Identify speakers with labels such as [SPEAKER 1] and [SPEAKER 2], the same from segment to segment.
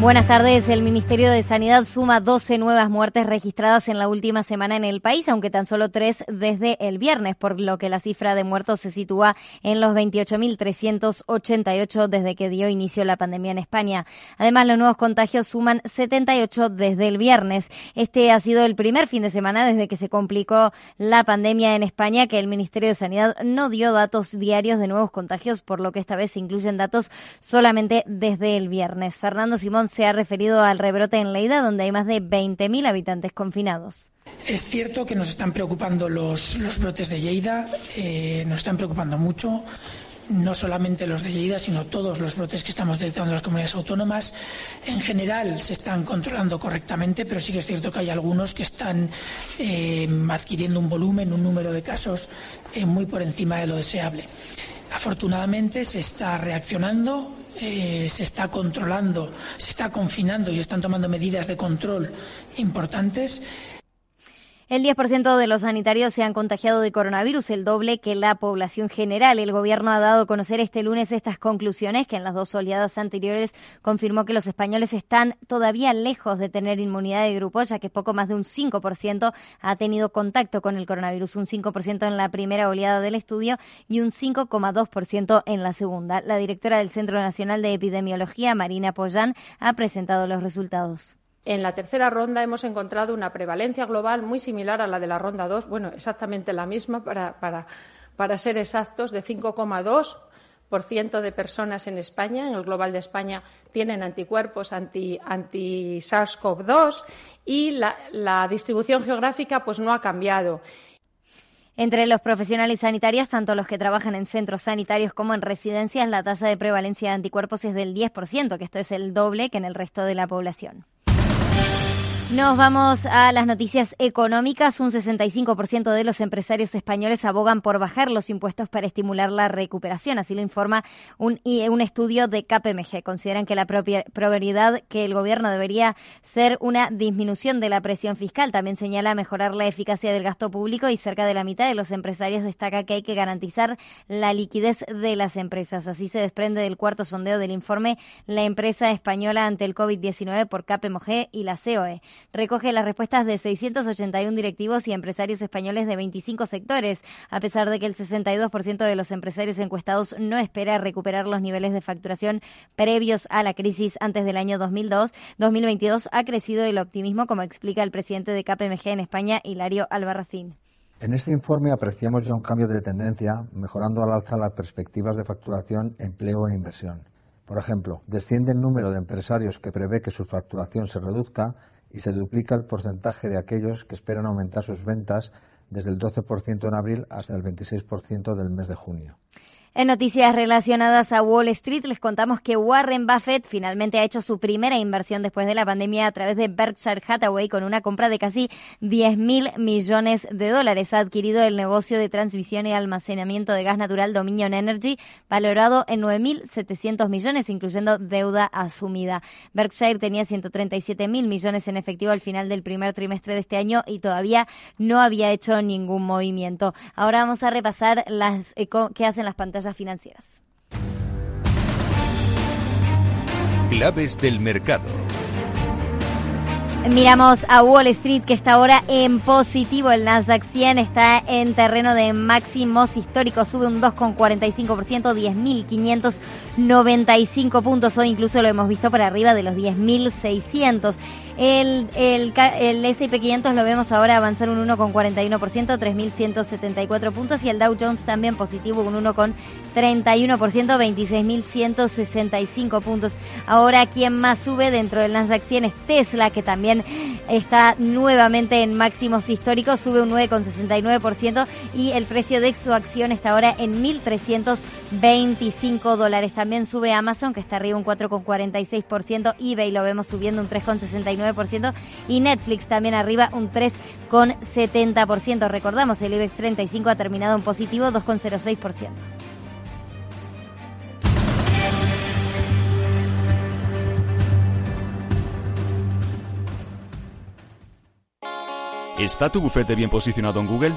[SPEAKER 1] Buenas tardes. El Ministerio de Sanidad suma 12 nuevas muertes registradas en la última semana en el país, aunque tan solo tres desde el viernes, por lo que la cifra de muertos se sitúa en los 28.388 desde que dio inicio la pandemia en España. Además, los nuevos contagios suman 78 desde el viernes. Este ha sido el primer fin de semana desde que se complicó la pandemia en España que el Ministerio de Sanidad no dio datos diarios de nuevos contagios, por lo que esta vez se incluyen datos solamente desde el viernes. Fernando Simón se ha referido al rebrote en Leida, donde hay más de 20.000 habitantes confinados.
[SPEAKER 2] Es cierto que nos están preocupando los, brotes de Lleida, eh, nos están preocupando mucho no solamente los de Lleida, sino todos los brotes que estamos detectando en las comunidades autónomas. En general se están controlando correctamente, pero sí que es cierto que hay algunos que están eh, adquiriendo un volumen, un número de casos eh, muy por encima de lo deseable. Afortunadamente se está reaccionando, eh, se está controlando, se está confinando y están tomando medidas de control importantes
[SPEAKER 1] el 10% de los sanitarios se han contagiado de coronavirus, el doble que la población general. El gobierno ha dado a conocer este lunes estas conclusiones, que en las dos oleadas anteriores confirmó que los españoles están todavía lejos de tener inmunidad de grupo, ya que poco más de un 5% ha tenido contacto con el coronavirus, un 5% en la primera oleada del estudio y un 5,2% en la segunda. La directora del Centro Nacional de Epidemiología, Marina Pollán, ha presentado los resultados.
[SPEAKER 3] En la tercera ronda hemos encontrado una prevalencia global muy similar a la de la ronda 2, bueno, exactamente la misma para, para, para ser exactos, de 5,2% de personas en España, en el global de España, tienen anticuerpos anti, anti SARS-CoV-2 y la, la distribución geográfica pues no ha cambiado.
[SPEAKER 1] Entre los profesionales sanitarios, tanto los que trabajan en centros sanitarios como en residencias, la tasa de prevalencia de anticuerpos es del 10%, que esto es el doble que en el resto de la población. Nos vamos a las noticias económicas. Un 65% de los empresarios españoles abogan por bajar los impuestos para estimular la recuperación. Así lo informa un, un estudio de KPMG. Consideran que la prioridad que el gobierno debería ser una disminución de la presión fiscal. También señala mejorar la eficacia del gasto público y cerca de la mitad de los empresarios destaca que hay que garantizar la liquidez de las empresas. Así se desprende del cuarto sondeo del informe La empresa española ante el COVID-19 por KPMG y la COE recoge las respuestas de 681 directivos y empresarios españoles de 25 sectores, a pesar de que el 62% de los empresarios encuestados no espera recuperar los niveles de facturación previos a la crisis antes del año 2002. 2022 ha crecido el optimismo, como explica el presidente de KPMG en España, Hilario Albarracín.
[SPEAKER 4] En este informe apreciamos ya un cambio de tendencia, mejorando al alza las perspectivas de facturación, empleo e inversión. Por ejemplo, desciende el número de empresarios que prevé que su facturación se reduzca y se duplica el porcentaje de aquellos que esperan aumentar sus ventas desde el 12% en abril hasta el 26% del mes de junio.
[SPEAKER 1] En noticias relacionadas a Wall Street, les contamos que Warren Buffett finalmente ha hecho su primera inversión después de la pandemia a través de Berkshire Hathaway con una compra de casi 10 mil millones de dólares. Ha adquirido el negocio de transmisión y almacenamiento de gas natural Dominion Energy, valorado en 9.700 millones, incluyendo deuda asumida. Berkshire tenía 137 mil millones en efectivo al final del primer trimestre de este año y todavía no había hecho ningún movimiento. Ahora vamos a repasar las qué hacen las pantallas financieras.
[SPEAKER 5] Claves del mercado.
[SPEAKER 1] Miramos a Wall Street que está ahora en positivo. El Nasdaq 100 está en terreno de máximos históricos. Sube un 2,45%, 10.595 puntos. Hoy incluso lo hemos visto por arriba de los 10.600. El, el, el S&P 500 lo vemos ahora avanzar un 1,41%, 3.174 puntos y el Dow Jones también positivo un 1,31%, 26.165 puntos. Ahora quien más sube dentro del Nasdaq 100 es Tesla, que también está nuevamente en máximos históricos, sube un 9,69% y el precio de su acción está ahora en 1.325 dólares. También sube Amazon, que está arriba un 4,46%, eBay lo vemos subiendo un 3,69%, y Netflix también arriba un 3,70%. Recordamos, el IBEX 35 ha terminado en positivo 2,06%.
[SPEAKER 6] ¿Está tu bufete bien posicionado en Google?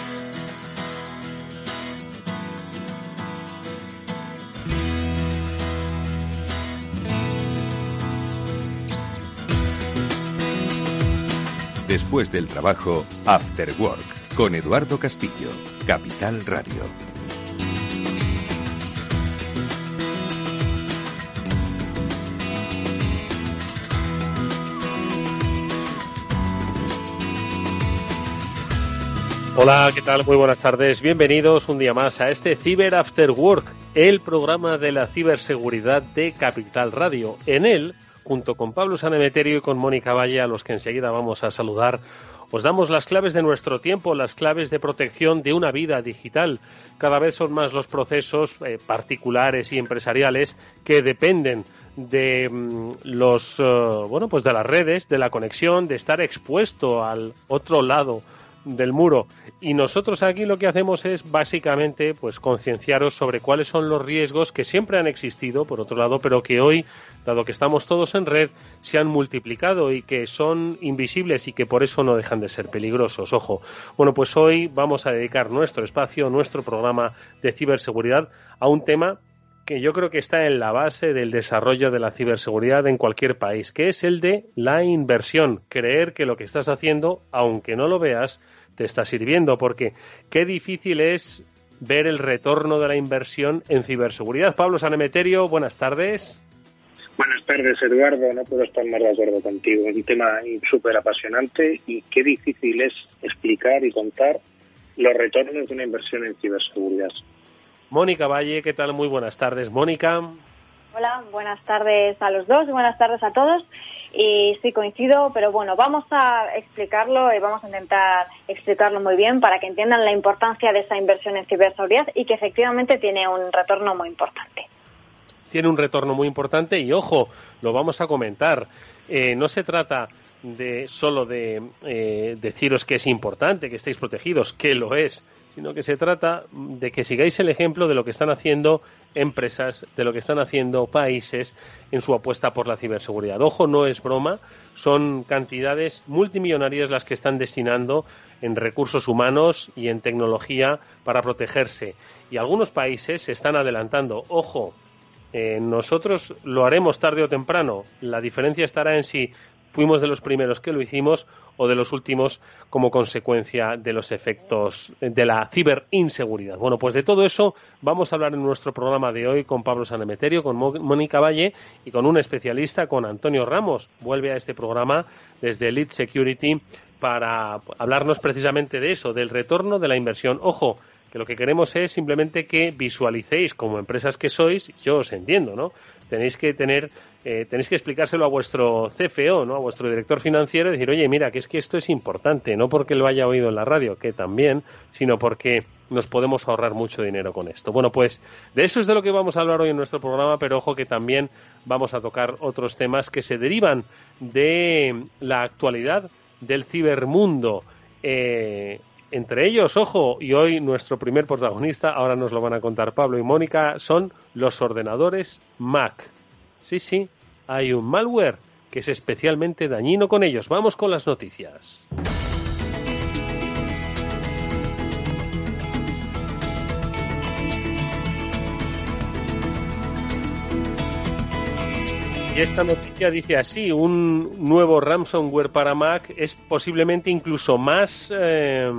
[SPEAKER 5] Después del trabajo, After Work, con Eduardo Castillo, Capital Radio.
[SPEAKER 7] Hola, ¿qué tal? Muy buenas tardes. Bienvenidos un día más a este Cyber After Work, el programa de la ciberseguridad de Capital Radio. En él junto con Pablo Sanemeterio y con Mónica Valle, a los que enseguida vamos a saludar. Os damos las claves de nuestro tiempo, las claves de protección de una vida digital. Cada vez son más los procesos eh, particulares y empresariales que dependen de mm, los eh, bueno pues de las redes, de la conexión, de estar expuesto al otro lado del muro. Y nosotros aquí lo que hacemos es básicamente pues concienciaros sobre cuáles son los riesgos que siempre han existido, por otro lado, pero que hoy, dado que estamos todos en red, se han multiplicado y que son invisibles y que por eso no dejan de ser peligrosos. Ojo. Bueno, pues hoy vamos a dedicar nuestro espacio, nuestro programa de ciberseguridad a un tema que yo creo que está en la base del desarrollo de la ciberseguridad en cualquier país, que es el de la inversión. Creer que lo que estás haciendo, aunque no lo veas, te está sirviendo, porque qué difícil es ver el retorno de la inversión en ciberseguridad. Pablo Sanemeterio, buenas tardes.
[SPEAKER 8] Buenas tardes, Eduardo. No puedo estar más de acuerdo contigo. Un tema súper apasionante y qué difícil es explicar y contar los retornos de una inversión en ciberseguridad.
[SPEAKER 7] Mónica Valle, ¿qué tal? Muy buenas tardes. Mónica.
[SPEAKER 9] Hola, buenas tardes a los dos buenas tardes a todos. Y sí, coincido, pero bueno, vamos a explicarlo y vamos a intentar explicarlo muy bien para que entiendan la importancia de esa inversión en ciberseguridad y que efectivamente tiene un retorno muy importante.
[SPEAKER 7] Tiene un retorno muy importante y ojo, lo vamos a comentar. Eh, no se trata de solo de eh, deciros que es importante que estéis protegidos, que lo es, sino que se trata de que sigáis el ejemplo de lo que están haciendo empresas, de lo que están haciendo países en su apuesta por la ciberseguridad. Ojo, no es broma, son cantidades multimillonarias las que están destinando en recursos humanos y en tecnología para protegerse. Y algunos países se están adelantando. Ojo, eh, nosotros lo haremos tarde o temprano. La diferencia estará en si fuimos de los primeros que lo hicimos o de los últimos como consecuencia de los efectos de la ciberinseguridad. Bueno, pues de todo eso vamos a hablar en nuestro programa de hoy con Pablo Sanemeterio, con Mónica Valle y con un especialista, con Antonio Ramos. Vuelve a este programa desde Elite Security para hablarnos precisamente de eso, del retorno de la inversión. Ojo, que lo que queremos es simplemente que visualicéis como empresas que sois, yo os entiendo, ¿no? Tenéis que tener, eh, tenéis que explicárselo a vuestro CFO, ¿no? A vuestro director financiero y decir, oye, mira, que es que esto es importante, no porque lo haya oído en la radio, que también, sino porque nos podemos ahorrar mucho dinero con esto. Bueno, pues de eso es de lo que vamos a hablar hoy en nuestro programa, pero ojo que también vamos a tocar otros temas que se derivan de la actualidad del cibermundo. Eh, entre ellos, ojo, y hoy nuestro primer protagonista, ahora nos lo van a contar Pablo y Mónica, son los ordenadores Mac. Sí, sí, hay un malware que es especialmente dañino con ellos. Vamos con las noticias. Y esta noticia dice así, un nuevo ransomware para Mac es posiblemente incluso más, eh,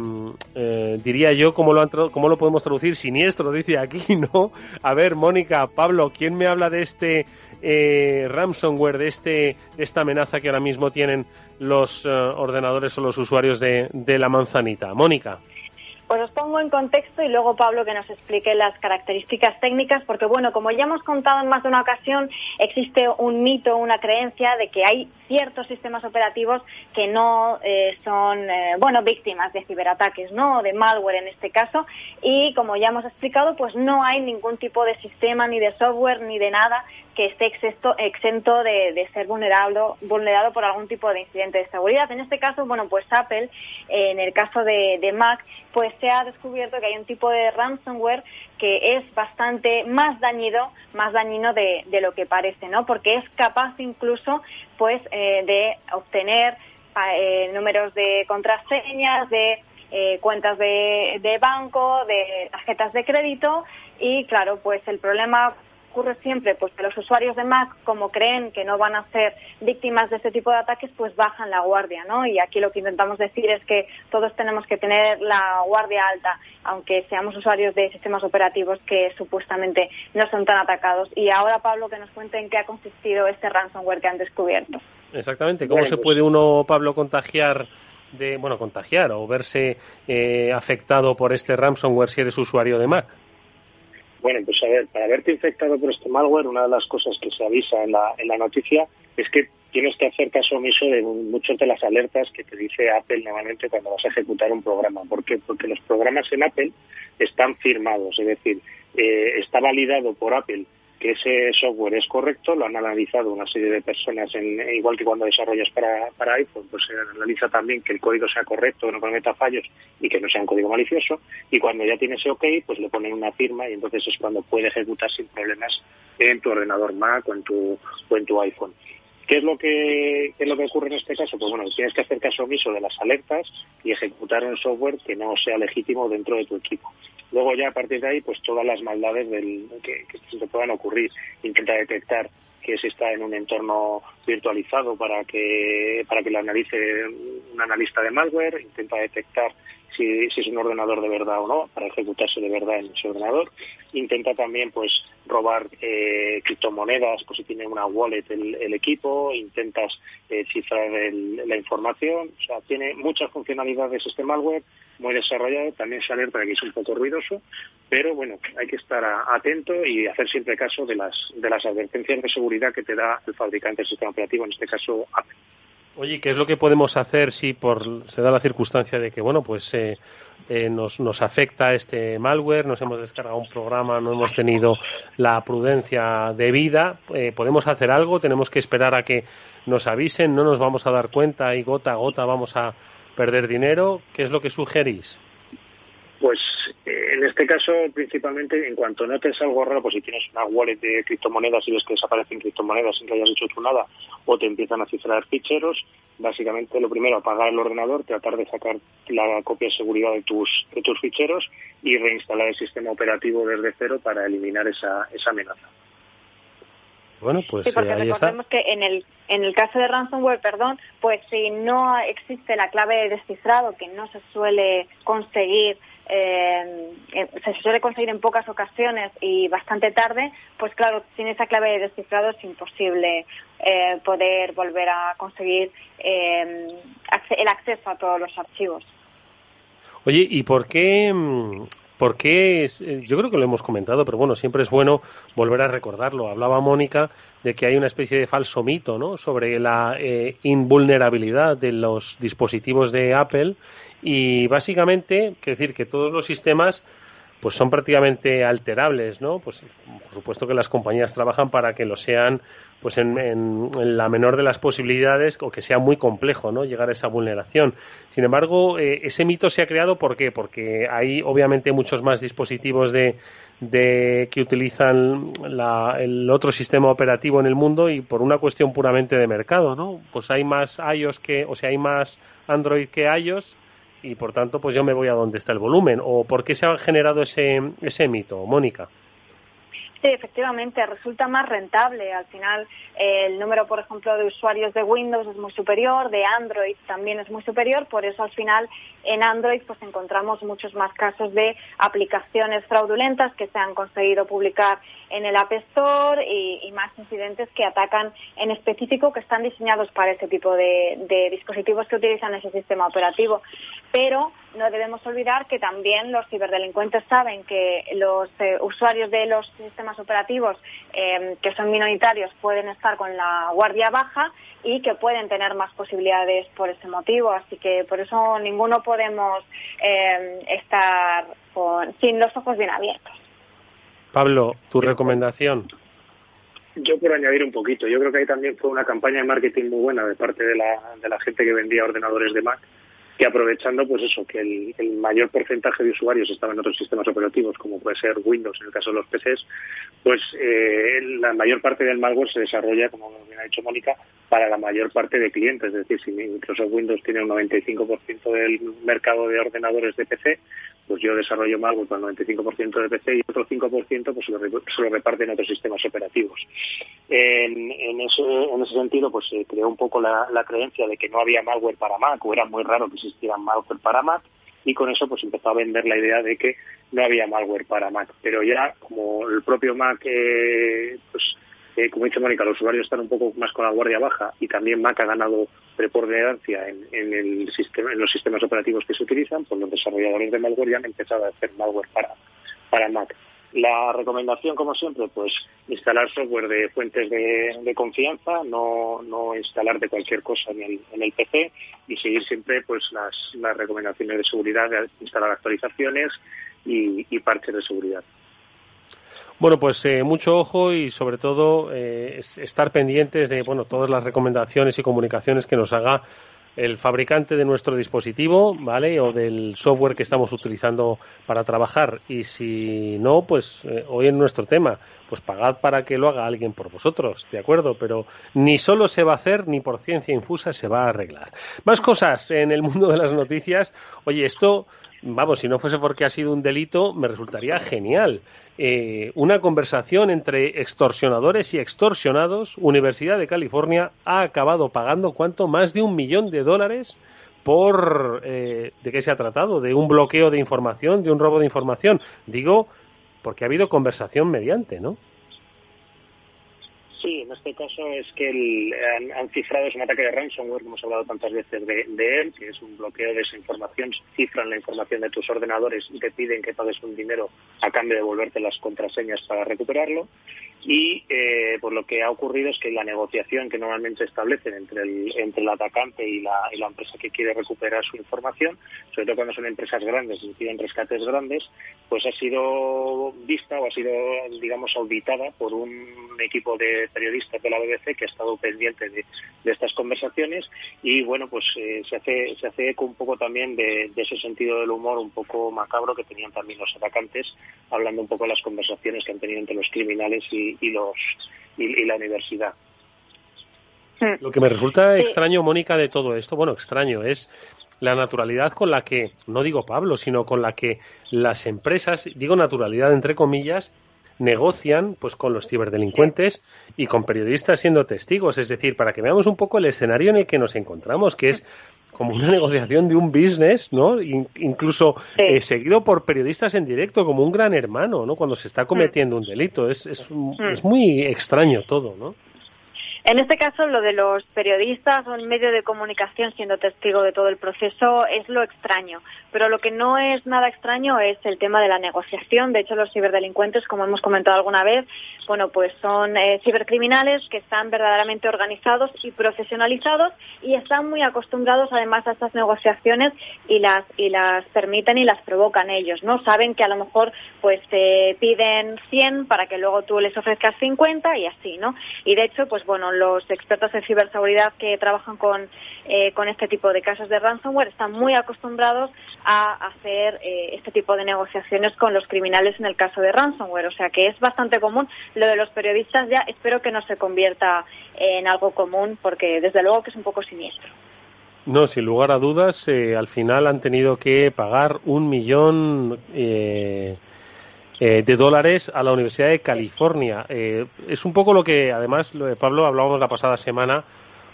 [SPEAKER 7] eh, diría yo, ¿cómo lo, ¿cómo lo podemos traducir? Siniestro, dice aquí, ¿no? A ver, Mónica, Pablo, ¿quién me habla de este eh, ransomware, de, este, de esta amenaza que ahora mismo tienen los ordenadores o los usuarios de, de la manzanita? Mónica.
[SPEAKER 9] Pues os pongo en contexto y luego Pablo que nos explique las características técnicas, porque bueno, como ya hemos contado en más de una ocasión, existe un mito, una creencia de que hay ciertos sistemas operativos que no eh, son, eh, bueno, víctimas de ciberataques, ¿no? O de malware en este caso. Y como ya hemos explicado, pues no hay ningún tipo de sistema, ni de software, ni de nada que esté exento, exento de, ser vulnerado, vulnerado por algún tipo de incidente de seguridad. En este caso, bueno, pues Apple, en el caso de, Mac, pues se ha descubierto que hay un tipo de ransomware que es bastante más dañino, más dañino de, de lo que parece, ¿no? Porque es capaz incluso, pues, eh, de obtener eh, números de contraseñas, de eh, cuentas de, de banco, de tarjetas de crédito y, claro, pues el problema ocurre siempre pues que los usuarios de Mac, como creen que no van a ser víctimas de este tipo de ataques, pues bajan la guardia, ¿no? Y aquí lo que intentamos decir es que todos tenemos que tener la guardia alta, aunque seamos usuarios de sistemas operativos que supuestamente no son tan atacados. Y ahora, Pablo, que nos cuente en qué ha consistido este ransomware que han descubierto.
[SPEAKER 7] Exactamente. ¿Cómo se puede uno, Pablo, contagiar de, bueno, contagiar o verse eh, afectado por este ransomware si eres usuario de Mac?
[SPEAKER 8] Bueno, pues a ver, para verte infectado por este malware, una de las cosas que se avisa en la, en la noticia es que tienes que hacer caso omiso de muchas de las alertas que te dice Apple normalmente cuando vas a ejecutar un programa. ¿Por qué? Porque los programas en Apple están firmados, es decir, eh, está validado por Apple que ese software es correcto, lo han analizado una serie de personas, en, igual que cuando desarrollas para, para iPhone, pues se analiza también que el código sea correcto, no cometa fallos y que no sea un código malicioso, y cuando ya tiene ese OK, pues le ponen una firma y entonces es cuando puede ejecutar sin problemas en tu ordenador Mac o en tu, o en tu iPhone. ¿Qué es lo que es lo que ocurre en este caso? Pues bueno, tienes que hacer caso omiso de las alertas y ejecutar un software que no sea legítimo dentro de tu equipo. Luego ya a partir de ahí, pues todas las maldades que, que te puedan ocurrir. Intenta detectar que se está en un entorno virtualizado para que para que lo analice un analista de malware, intenta detectar si, es un ordenador de verdad o no, para ejecutarse de verdad en ese ordenador. Intenta también pues robar eh, criptomonedas, pues si tiene una wallet el, equipo, intentas eh, cifrar la información, o sea, tiene muchas funcionalidades este malware, muy desarrollado, también se alerta de que es un poco ruidoso, pero bueno, hay que estar atento y hacer siempre caso de las, de las advertencias de seguridad que te da el fabricante del sistema operativo, en este caso Apple.
[SPEAKER 7] Oye, ¿qué es lo que podemos hacer si por se da la circunstancia de que bueno, pues eh, eh, nos, nos afecta este malware, nos hemos descargado un programa, no hemos tenido la prudencia debida, eh, podemos hacer algo, tenemos que esperar a que nos avisen, no nos vamos a dar cuenta y gota a gota vamos a perder dinero. ¿Qué es lo que sugerís?
[SPEAKER 8] Pues eh, en este caso, principalmente, en cuanto notes algo raro, pues si tienes una wallet de criptomonedas y ves que desaparecen criptomonedas sin que hayas hecho tú nada, o te empiezan a cifrar ficheros, básicamente lo primero, apagar el ordenador, tratar de sacar la copia de seguridad de tus, de tus ficheros y reinstalar el sistema operativo desde cero para eliminar esa, esa amenaza.
[SPEAKER 7] Bueno, pues
[SPEAKER 9] sí, porque eh, recordemos que en el, en el caso de ransomware, perdón, pues si no existe la clave de descifrado, que no se suele conseguir eh, se suele conseguir en pocas ocasiones y bastante tarde, pues claro, sin esa clave de descifrado es imposible eh, poder volver a conseguir eh, el acceso a todos los archivos.
[SPEAKER 7] Oye, ¿y por qué, mm, por qué? Yo creo que lo hemos comentado, pero bueno, siempre es bueno volver a recordarlo. Hablaba Mónica de que hay una especie de falso mito ¿no? sobre la invulnerabilidad de los dispositivos de Apple y básicamente, quiero decir que todos los sistemas pues son prácticamente alterables, ¿no? Pues por supuesto que las compañías trabajan para que lo sean pues en, la menor de las posibilidades o que sea muy complejo, ¿no? Llegar a esa vulneración. Sin embargo, eh, ese mito se ha creado ¿por qué? Porque hay obviamente muchos más dispositivos de, de que utilizan el otro sistema operativo en el mundo y por una cuestión puramente de mercado, ¿no? Pues hay más iOS que, o sea, hay más Android que iOS y por tanto pues yo me voy a donde está el volumen o por qué se ha generado ese, ese mito, Mónica.
[SPEAKER 9] Sí, efectivamente, resulta más rentable. Al final, eh, el número, por ejemplo, de usuarios de Windows es muy superior, de Android también es muy superior, por eso al final en Android pues encontramos muchos más casos de aplicaciones fraudulentas que se han conseguido publicar en el App Store y, más incidentes que atacan en específico que están diseñados para ese tipo de, dispositivos que utilizan ese sistema operativo. Pero no debemos olvidar que también los ciberdelincuentes saben que los eh, usuarios de los sistemas operativos eh, que son minoritarios pueden estar con la guardia baja y que pueden tener más posibilidades por ese motivo. Así que por eso ninguno podemos eh, estar sin los ojos bien abiertos.
[SPEAKER 7] Pablo, tu recomendación.
[SPEAKER 8] Yo por añadir un poquito, yo creo que ahí también fue una campaña de marketing muy buena de parte de la, de la gente que vendía ordenadores de Mac y aprovechando pues eso, que el, mayor porcentaje de usuarios estaba en otros sistemas operativos, como puede ser Windows en el caso de los PCs, pues eh, la mayor parte del malware se desarrolla, como bien ha dicho Mónica, para la mayor parte de clientes. Es decir, si Microsoft Windows tiene un 95% del mercado de ordenadores de PC, pues yo desarrollo malware para el 95% de PC y otro 5% pues se lo, se lo reparte en otros sistemas operativos. En, ese, en ese sentido, pues se creó un poco la, la creencia de que no había malware para Mac o era muy raro que existiera malware para Mac y con eso pues empezó a vender la idea de que no había malware para Mac. Pero ya como el propio Mac, eh, pues eh, como dice Mónica, los usuarios están un poco más con la guardia baja y también Mac ha ganado preponderancia en, el sistema, en los sistemas operativos que se utilizan, pues los desarrolladores de malware ya han empezado a hacer malware para, para Mac. La recomendación, como siempre, pues instalar software de fuentes de, confianza, no, no instalar de cualquier cosa en el, en el PC y seguir siempre pues las, las recomendaciones de seguridad, instalar actualizaciones y, y parches de seguridad.
[SPEAKER 7] Bueno, pues eh, mucho ojo y sobre todo eh, estar pendientes de bueno todas las recomendaciones y comunicaciones que nos haga el fabricante de nuestro dispositivo, ¿vale? O del software que estamos utilizando para trabajar. Y si no, pues eh, hoy en nuestro tema, pues pagad para que lo haga alguien por vosotros, ¿de acuerdo? Pero ni solo se va a hacer, ni por ciencia infusa se va a arreglar. Más cosas en el mundo de las noticias. Oye, esto, vamos, si no fuese porque ha sido un delito, me resultaría genial. Eh, una conversación entre extorsionadores y extorsionados, Universidad de California ha acabado pagando cuánto más de un millón de dólares por eh, de qué se ha tratado, de un bloqueo de información, de un robo de información. Digo, porque ha habido conversación mediante, ¿no?
[SPEAKER 8] Sí, en este caso es que han, cifrado, es un ataque de ransomware, que hemos hablado tantas veces de, él, que es un bloqueo de esa información, cifran la información de tus ordenadores y te piden que pagues un dinero a cambio de devolverte las contraseñas para recuperarlo. Y eh, pues lo que ha ocurrido es que la negociación que normalmente establecen entre el, entre el atacante y la, y la empresa que quiere recuperar su información, sobre todo cuando son empresas grandes y piden rescates grandes, pues ha sido vista o ha sido, digamos, auditada por un equipo de periodistas de la BBC que ha estado pendiente de, estas conversaciones y bueno pues eh, se hace se hace eco un poco también de, ese sentido del humor un poco macabro que tenían también los atacantes hablando un poco de las conversaciones que han tenido entre los criminales y, los y, la universidad.
[SPEAKER 7] Lo que me resulta extraño Mónica de todo esto bueno extraño es la naturalidad con la que, no digo Pablo, sino con la que las empresas, digo naturalidad entre comillas, negocian pues con los ciberdelincuentes y con periodistas siendo testigos, es decir, para que veamos un poco el escenario en el que nos encontramos, que es como una negociación de un business, ¿no? incluso eh, seguido por periodistas en directo, como un gran hermano, ¿no? Cuando se está cometiendo un delito. Es, es, es muy extraño todo, ¿no?
[SPEAKER 9] En este caso, lo de los periodistas o el medio de comunicación siendo testigo de todo el proceso es lo extraño. Pero lo que no es nada extraño es el tema de la negociación. De hecho, los ciberdelincuentes, como hemos comentado alguna vez, bueno, pues son eh, cibercriminales que están verdaderamente organizados y profesionalizados y están muy acostumbrados además a estas negociaciones y las y las permiten y las provocan ellos, ¿no? Saben que a lo mejor pues te piden 100 para que luego tú les ofrezcas 50 y así, ¿no? Y de hecho, pues bueno, los expertos en ciberseguridad que trabajan con, eh, con este tipo de casos de ransomware están muy acostumbrados a hacer eh, este tipo de negociaciones con los criminales en el caso de ransomware. O sea que es bastante común. Lo de los periodistas ya espero que no se convierta en algo común porque desde luego que es un poco siniestro.
[SPEAKER 7] No, sin lugar a dudas, eh, al final han tenido que pagar un millón eh, de dólares a la Universidad de California. Eh, es un poco lo que, además, lo de Pablo hablábamos la pasada semana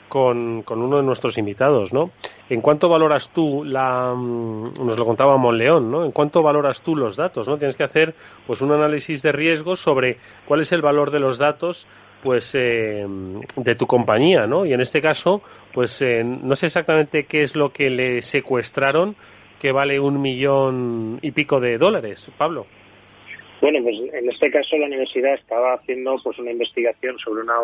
[SPEAKER 7] con, con, uno de nuestros invitados, ¿no? ¿En cuánto valoras tú la, mm, nos lo contaba Monleón, ¿no? ¿En cuánto valoras tú los datos, ¿no? Tienes que hacer, pues, un análisis de riesgos sobre cuál es el valor de los datos pues eh, de tu compañía, ¿no? Y en este caso, pues eh, no sé exactamente qué es lo que le secuestraron, que vale un millón y pico de dólares, Pablo.
[SPEAKER 8] Bueno, pues en este caso la universidad estaba haciendo pues una investigación sobre una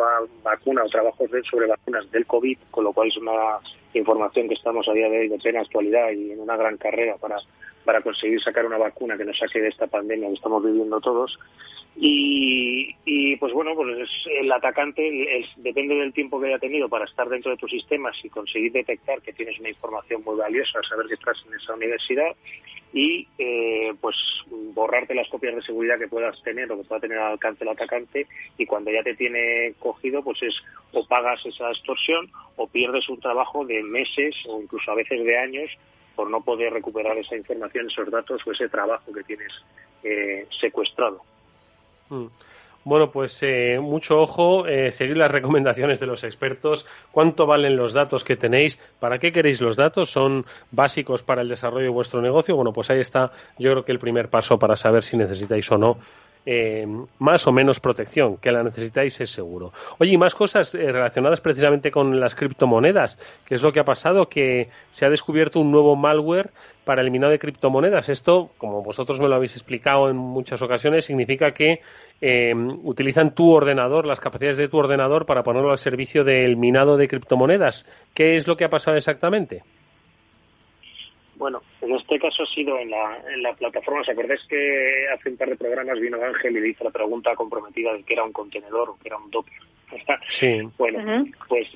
[SPEAKER 8] vacuna o trabajos sobre vacunas del COVID, con lo cual es una información que estamos a día de hoy de plena actualidad y en una gran carrera para, para conseguir sacar una vacuna que nos saque de esta pandemia que estamos viviendo todos. Y, pues bueno, pues el atacante depende del tiempo que haya tenido para estar dentro de tus sistemas y conseguir detectar que tienes una información muy valiosa, saber que estás en esa universidad y eh, pues borrarte las copias de seguridad que puedas tener o que pueda tener al alcance el atacante y cuando ya te tiene cogido pues es o pagas esa extorsión o pierdes un trabajo de meses o incluso a veces de años por no poder recuperar esa información, esos datos o ese trabajo que tienes eh, secuestrado.
[SPEAKER 7] Mm. Bueno, pues eh, mucho ojo, eh, seguir las recomendaciones de los expertos. ¿Cuánto valen los datos que tenéis? ¿Para qué queréis los datos? ¿Son básicos para el desarrollo de vuestro negocio? Bueno, pues ahí está, yo creo que el primer paso para saber si necesitáis o no eh, más o menos protección, que la necesitáis es seguro. Oye, y más cosas eh, relacionadas precisamente con las criptomonedas, que es lo que ha pasado, que se ha descubierto un nuevo malware para el minado de criptomonedas. Esto, como vosotros me lo habéis explicado en muchas ocasiones, significa que eh, utilizan tu ordenador, las capacidades de tu ordenador para ponerlo al servicio del minado de criptomonedas. ¿Qué es lo que ha pasado exactamente?
[SPEAKER 8] Bueno, en este caso ha sido en la, en la plataforma. ¿Os acordáis que hace un par de programas vino Ángel y le hizo la pregunta comprometida de que era un contenedor o que era un Docker?
[SPEAKER 7] Sí.
[SPEAKER 8] Bueno, pues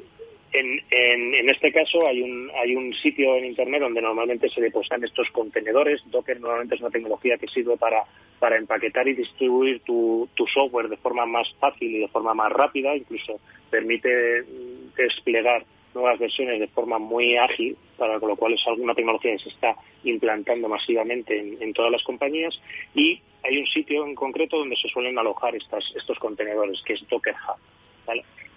[SPEAKER 8] en, en, este caso hay un, hay un sitio en Internet donde normalmente se depositan estos contenedores. Docker normalmente es una tecnología que sirve para, para empaquetar y distribuir tu, tu software de forma más fácil y de forma más rápida. Incluso permite desplegar nuevas versiones de forma muy ágil, para con lo cual es alguna tecnología que se está implantando masivamente en, todas las compañías y hay un sitio en concreto donde se suelen alojar estas, estos contenedores, que es Docker Hub.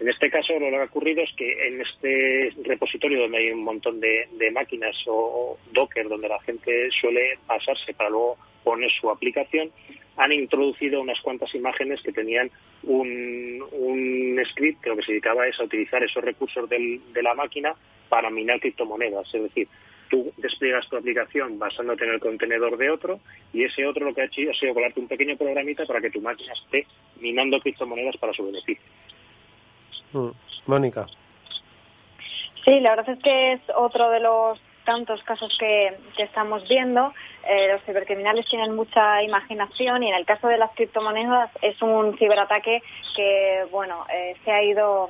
[SPEAKER 8] En este caso, lo que ha ocurrido es que en este repositorio donde hay un montón de, máquinas o Docker, donde la gente suele pasarse para luego poner su aplicación, han introducido unas cuantas imágenes que tenían un, un script que lo que se dedicaba es a utilizar esos recursos del, de la máquina para minar criptomonedas. Es decir, tú despliegas tu aplicación basándote en el contenedor de otro y ese otro lo que ha hecho ha sido colarte un pequeño programita para que tu máquina esté minando criptomonedas para su beneficio.
[SPEAKER 7] Mm. Mónica.
[SPEAKER 9] Sí, la verdad es que es otro de los tantos casos que, estamos viendo. Eh, los cibercriminales tienen mucha imaginación y en el caso de las criptomonedas es un ciberataque que, bueno, eh, se ha ido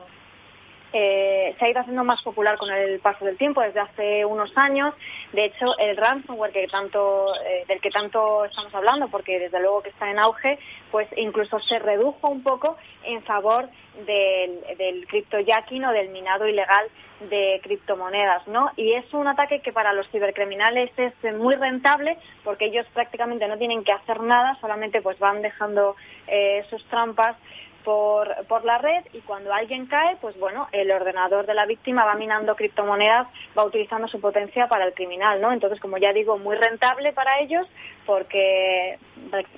[SPEAKER 9] eh, se ha ido haciendo más popular con el paso del tiempo desde hace unos años. De hecho, el ransomware que tanto, del que tanto estamos hablando, porque desde luego que está en auge, pues incluso se redujo un poco en favor del, del cryptojacking o del minado ilegal de criptomonedas, ¿no? Y es un ataque que para los cibercriminales es muy rentable porque ellos prácticamente no tienen que hacer nada, solamente pues van dejando eh, sus trampas por, por la red y cuando alguien cae, pues bueno, el ordenador de la víctima va minando criptomonedas, va utilizando su potencia para el criminal, ¿no? Entonces, como ya digo, muy rentable para ellos porque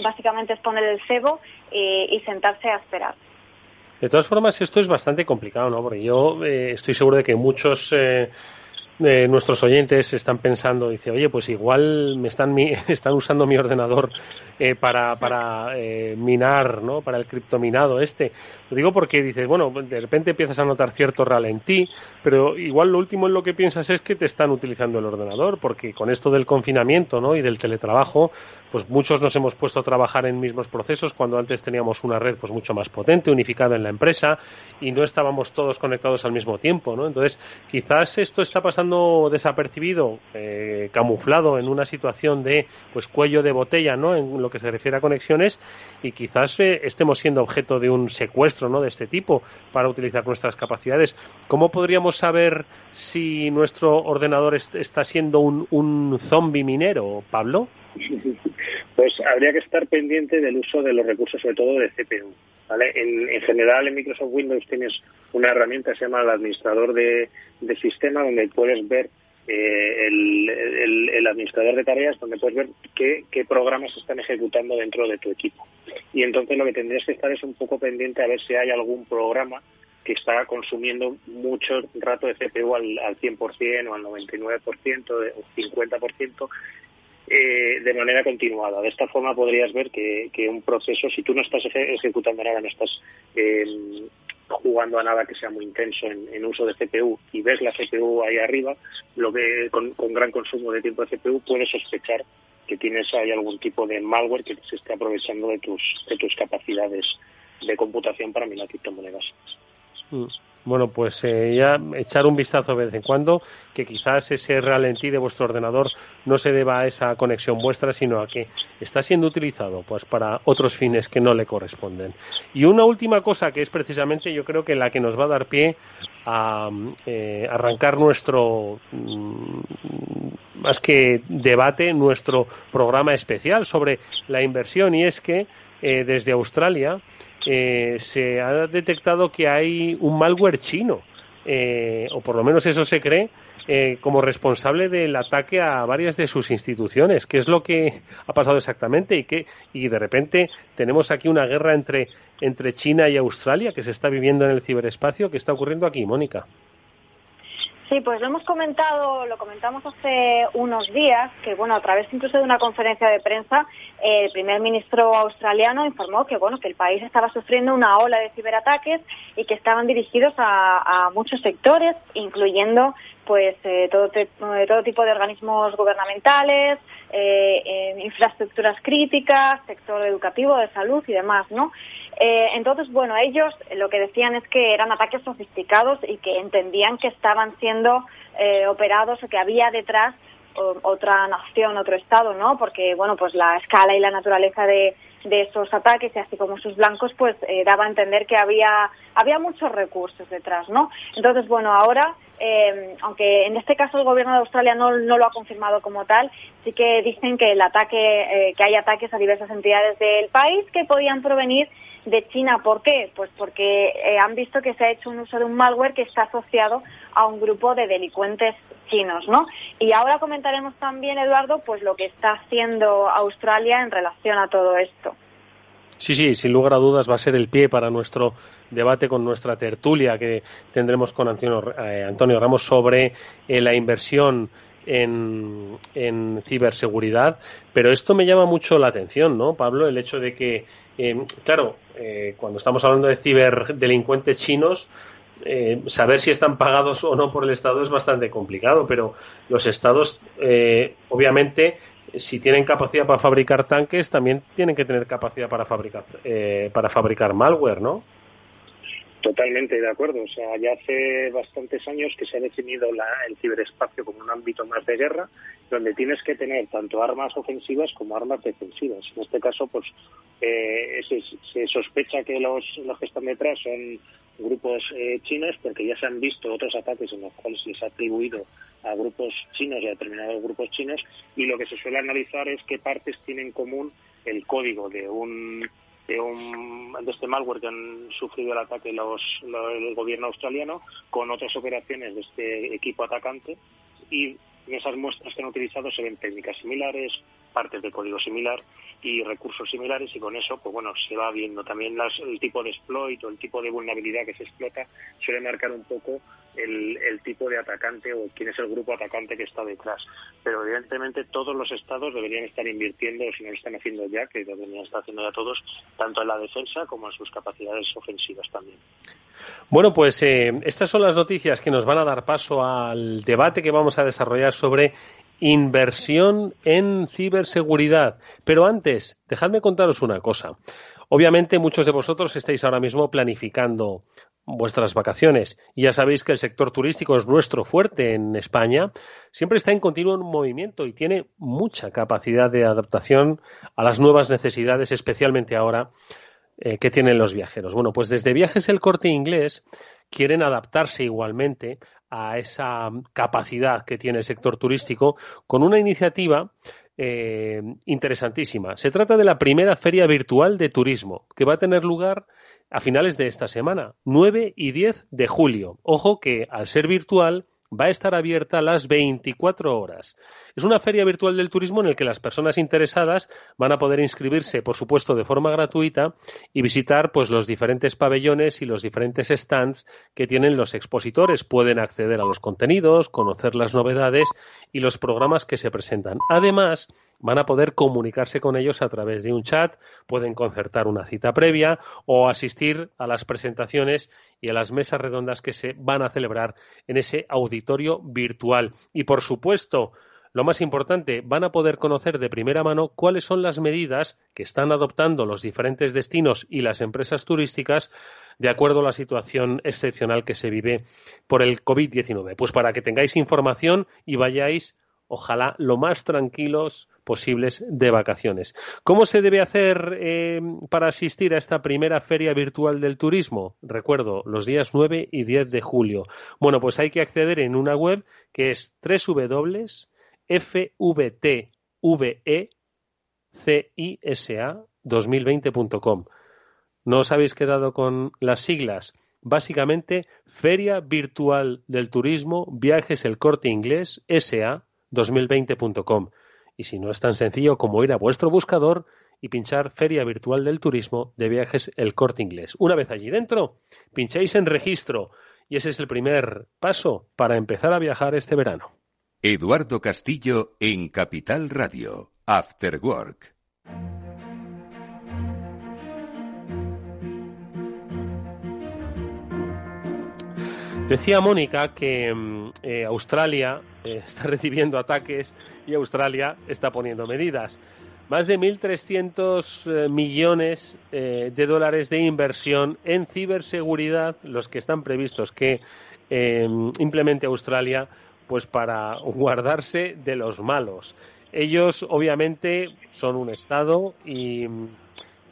[SPEAKER 9] básicamente es poner el cebo y, sentarse a esperar.
[SPEAKER 7] De todas formas, esto es bastante complicado, ¿no? Porque yo eh, estoy seguro de que muchos eh, eh, nuestros oyentes están pensando, dice, oye, pues igual me están, están usando mi ordenador eh, para, para eh, minar, ¿no? Para el criptominado este. Lo digo porque dices, bueno, de repente empiezas a notar cierto ralentí, pero igual lo último en lo que piensas es que te están utilizando el ordenador, porque con esto del confinamiento, ¿no? Y del teletrabajo, pues muchos nos hemos puesto a trabajar en mismos procesos cuando antes teníamos una red pues mucho más potente, unificada en la empresa y no estábamos todos conectados al mismo tiempo, ¿no? Entonces, quizás esto está pasando desapercibido, eh, camuflado en una situación de pues cuello de botella, ¿no? En lo que se refiere a conexiones y quizás eh, estemos siendo objeto de un secuestro, ¿no? De este tipo para utilizar nuestras capacidades. ¿Cómo podríamos saber si nuestro ordenador está siendo un, un zombie minero, Pablo?
[SPEAKER 8] Pues habría que estar pendiente del uso de los recursos, sobre todo de CPU. ¿Vale? En, general, en Microsoft Windows tienes una herramienta que se llama el administrador de, sistema, donde puedes ver eh, el, administrador de tareas, donde puedes ver qué, programas están ejecutando dentro de tu equipo. Y entonces lo que tendrías que estar es un poco pendiente a ver si hay algún programa que está consumiendo mucho rato de CPU al, al 100% o al 99% o 50% eh, de manera continuada. De esta forma podrías ver que, un proceso, si tú no estás ejecutando nada, no estás eh, jugando a nada que sea muy intenso en, uso de CPU y ves la CPU ahí arriba, lo que con, gran consumo de tiempo de CPU, puedes sospechar que tienes ahí algún tipo de malware que se esté aprovechando de tus, de tus capacidades de computación para minar criptomonedas.
[SPEAKER 7] Mm. Bueno, pues eh, ya echar un vistazo de vez en cuando, que quizás ese ralentí de vuestro ordenador no se deba a esa conexión vuestra, sino a que está siendo utilizado pues para otros fines que no le corresponden. Y una última cosa que es precisamente yo creo que la que nos va a dar pie a eh, arrancar nuestro mm, más que debate, nuestro programa especial sobre la inversión y es que eh, desde Australia eh, se ha detectado que hay un malware chino, eh, o por lo menos eso se cree, eh, como responsable del ataque a varias de sus instituciones. ¿Qué es lo que ha pasado exactamente? Y, que, y de repente tenemos aquí una guerra entre, entre China y Australia que se está viviendo en el ciberespacio. ¿Qué está ocurriendo aquí, Mónica?
[SPEAKER 9] Sí, pues lo hemos comentado, lo comentamos hace unos días, que bueno, a través incluso de una conferencia de prensa, el primer ministro australiano informó que bueno, que el país estaba sufriendo una ola de ciberataques y que estaban dirigidos a, muchos sectores, incluyendo pues eh, todo, todo tipo de organismos gubernamentales, eh, infraestructuras críticas, sector educativo, de salud y demás, ¿no? Eh, entonces, bueno, ellos lo que decían es que eran ataques sofisticados y que entendían que estaban siendo eh, operados o que había detrás otra nación, otro estado, ¿no? Porque, bueno, pues la escala y la naturaleza de, esos ataques y así como sus blancos, pues eh, daba a entender que había, había muchos recursos detrás, ¿no? Entonces, bueno, ahora, aunque en este caso el gobierno de Australia no, no, lo ha confirmado como tal, sí que dicen que el ataque, que hay ataques a diversas entidades del país que podían provenir de China. ¿Por qué? Pues porque eh, han visto que se ha hecho un uso de un malware que está asociado a un grupo de delincuentes chinos, ¿no? Y ahora comentaremos también, Eduardo, pues lo que está haciendo Australia en relación a todo esto.
[SPEAKER 7] Sí, sí, sin lugar a dudas va a ser el pie para nuestro debate con nuestra tertulia que tendremos con Antonio, eh, Antonio Ramos sobre eh, la inversión en, en, ciberseguridad. Pero esto me llama mucho la atención, ¿no, Pablo? El hecho de que eh, claro, eh, cuando estamos hablando de ciberdelincuentes chinos, eh, saber si están pagados o no por el Estado es bastante complicado, pero los Estados, obviamente, si tienen capacidad para fabricar tanques, también tienen que tener capacidad para fabricar, para fabricar malware, ¿no?
[SPEAKER 8] Totalmente de acuerdo. O sea, ya hace bastantes años que se ha definido el ciberespacio como un ámbito más de guerra, donde tienes que tener tanto armas ofensivas como armas defensivas. En este caso, pues eh, se, sospecha que los, los que están detrás son grupos eh, chinos, porque ya se han visto otros ataques en los cuales se les ha atribuido a grupos chinos y a determinados grupos chinos, y lo que se suele analizar es qué partes tienen en común el código de un de, un, de este malware que han sufrido el ataque los, el gobierno australiano con otras operaciones de este equipo atacante y en esas muestras que han utilizado se ven técnicas similares, partes de código similar y recursos similares y con eso, pues bueno, se va viendo también el tipo de exploit o el tipo de vulnerabilidad que se explota suele marcar un poco el, tipo de atacante o quién es el grupo atacante que está detrás. Pero evidentemente todos los estados deberían estar invirtiendo, si no lo están haciendo ya, que deberían estar haciendo ya todos, tanto en la defensa como en sus capacidades ofensivas también.
[SPEAKER 7] Bueno, pues eh, estas son las noticias que nos van a dar paso al debate que vamos a desarrollar sobre inversión en ciberseguridad. Pero antes, dejadme contaros una cosa. Obviamente muchos de vosotros estáis ahora mismo planificando vuestras vacaciones y ya sabéis que el sector turístico es nuestro fuerte en España. Siempre está en continuo movimiento y tiene mucha capacidad de adaptación a las nuevas necesidades, especialmente ahora eh, que tienen los viajeros. Bueno, pues desde Viajes el Corte Inglés quieren adaptarse igualmente a esa capacidad que tiene el sector turístico con una iniciativa eh, interesantísima. Se trata de la primera feria virtual de turismo que va a tener lugar a finales de esta semana, 9 y 10 de julio. Ojo que al ser virtual va a estar abierta las 24 horas. Es una feria virtual del turismo en la que las personas interesadas van a poder inscribirse, por supuesto, de forma gratuita y visitar pues los diferentes pabellones y los diferentes stands que tienen los expositores. Pueden acceder a los contenidos, conocer las novedades y los programas que se presentan. Además, van a poder comunicarse con ellos a través de un chat, pueden concertar una cita previa o asistir a las presentaciones y a las mesas redondas que se van a celebrar en ese auditorio virtual. Y por supuesto, lo más importante, van a poder conocer de primera mano cuáles son las medidas que están adoptando los diferentes destinos y las empresas turísticas de acuerdo a la situación excepcional que se vive por el COVID-19. Pues para que tengáis información y vayáis, ojalá, lo más tranquilos posibles de vacaciones. ¿Cómo se debe hacer eh, para asistir a esta primera feria virtual del turismo? Recuerdo, los días 9 y 10 de julio. Bueno, pues hay que acceder en una web que es www FVTVECISA 2020.com. ¿No os habéis quedado con las siglas? Básicamente, Feria Virtual del Turismo Viajes El Corte Inglés SA 2020.com. Y si no es tan sencillo como ir a vuestro buscador y pinchar Feria Virtual del Turismo de Viajes El Corte Inglés. Una vez allí dentro, pincháis en registro y ese es el primer paso para empezar a viajar este verano.
[SPEAKER 5] Eduardo Castillo en Capital Radio, After Work.
[SPEAKER 7] Decía Mónica que mm, eh, Australia eh, está recibiendo ataques y Australia está poniendo medidas. Más de 1.300 eh, millones de dólares de inversión en ciberseguridad, los que están previstos que implemente Australia pues para guardarse de los malos. Ellos obviamente son un Estado y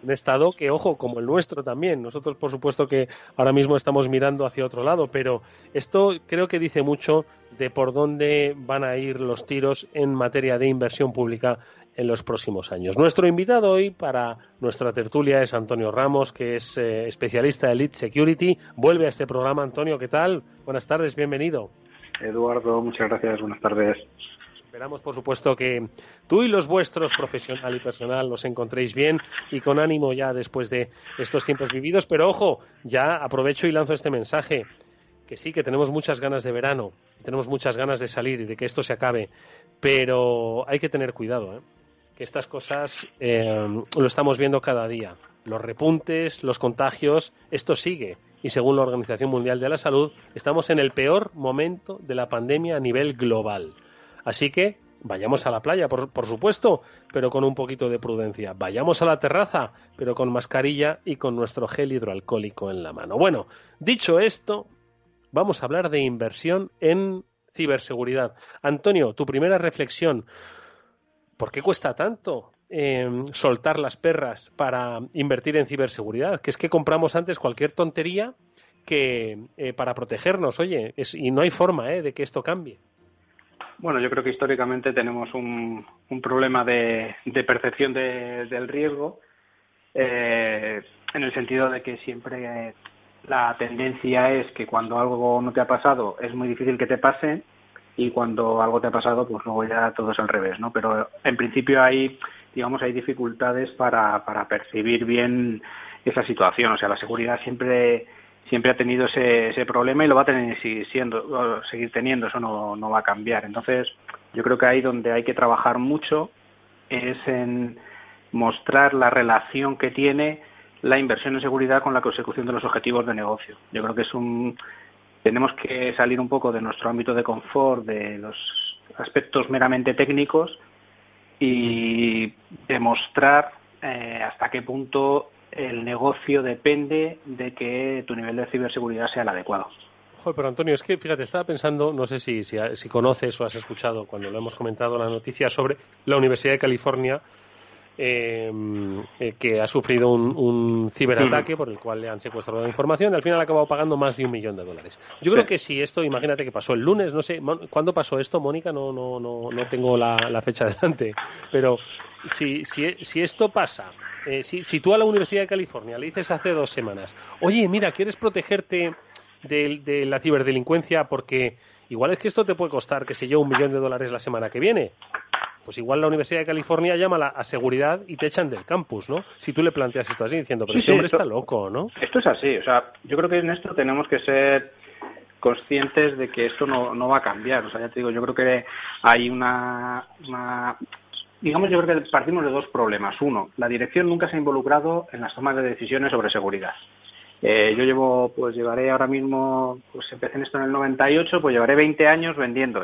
[SPEAKER 7] un Estado que, ojo, como el nuestro también. Nosotros, por supuesto, que ahora mismo estamos mirando hacia otro lado, pero esto creo que dice mucho de por dónde van a ir los tiros en materia de inversión pública en los próximos años. Nuestro invitado hoy para nuestra tertulia es Antonio Ramos, que es eh, especialista de Elite Security. Vuelve a este programa, Antonio, ¿qué tal? Buenas tardes, bienvenido.
[SPEAKER 10] Eduardo, muchas gracias, buenas tardes.
[SPEAKER 7] Esperamos, por supuesto, que tú y los vuestros, profesional y personal, los encontréis bien y con ánimo ya después de estos tiempos vividos. Pero ojo, ya aprovecho y lanzo este mensaje, que sí, que tenemos muchas ganas de verano, tenemos muchas ganas de salir y de que esto se acabe, pero hay que tener cuidado, ¿eh? que estas cosas eh, lo estamos viendo cada día. Los repuntes, los contagios, esto sigue y según la Organización Mundial de la Salud, estamos en el peor momento de la pandemia a nivel global. Así que vayamos a la playa, por, supuesto, pero con un poquito de prudencia. Vayamos a la terraza, pero con mascarilla y con nuestro gel hidroalcohólico en la mano. Bueno, dicho esto, vamos a hablar de inversión en ciberseguridad. Antonio, tu primera reflexión. ¿Por qué cuesta tanto Em, soltar las perras para invertir en ciberseguridad, que es que compramos antes cualquier tontería que eh, para protegernos, oye, y no hay forma eh, de que esto cambie.
[SPEAKER 10] Bueno, yo creo que históricamente tenemos un, problema de, percepción del riesgo, eh, en el sentido de que siempre la tendencia es que cuando algo no te ha pasado es muy difícil que te pase y cuando algo te ha pasado, pues luego ya todo es al revés, ¿no? Pero en principio hay digamos, hay dificultades para, para percibir bien esa situación. O sea, la seguridad siempre siempre ha tenido ese, ese problema y lo va a tener siendo, seguir teniendo, eso no, no va a cambiar. Entonces, yo creo que ahí donde hay que trabajar mucho es en mostrar la relación que tiene la inversión en seguridad con la consecución de los objetivos de negocio. Yo creo que es un tenemos que salir un poco de nuestro ámbito de confort, de los aspectos meramente técnicos y demostrar eh, hasta qué punto el negocio depende de que tu nivel de ciberseguridad sea el adecuado.
[SPEAKER 7] Joder, pero Antonio, es que fíjate, estaba pensando, no sé si, si, conoces o has escuchado cuando lo hemos comentado la noticia sobre la Universidad de California eh, eh, que ha sufrido un, ciberataque por el cual le han secuestrado la información. Al final ha acabado pagando más de un millón de dólares. Yo creo que si esto, imagínate que pasó el lunes, no sé, ¿cuándo pasó esto, Mónica? No, no, no, no tengo la, fecha delante, pero si, si, si esto pasa, eh, si, si tú a la Universidad de California le dices hace dos semanas, oye, mira, ¿quieres protegerte de, de la ciberdelincuencia porque igual es que esto te puede costar, que sé yo, un millón de dólares la semana que viene? Pues igual la Universidad de California llama a seguridad y te echan del campus, ¿no? Si tú le planteas esto así, diciendo, pero este hombre está loco, ¿no?
[SPEAKER 10] Esto es así, o sea, yo creo que en esto tenemos que ser conscientes de que esto no, no va a cambiar. O sea, ya te digo, yo creo que hay una, una digamos, yo creo que partimos de dos problemas. Uno, la dirección nunca se ha involucrado en las tomas de decisiones sobre seguridad. Eh, yo llevo, pues llevaré ahora mismo, pues empecé en esto en el 98, pues llevaré 20 años vendiendo,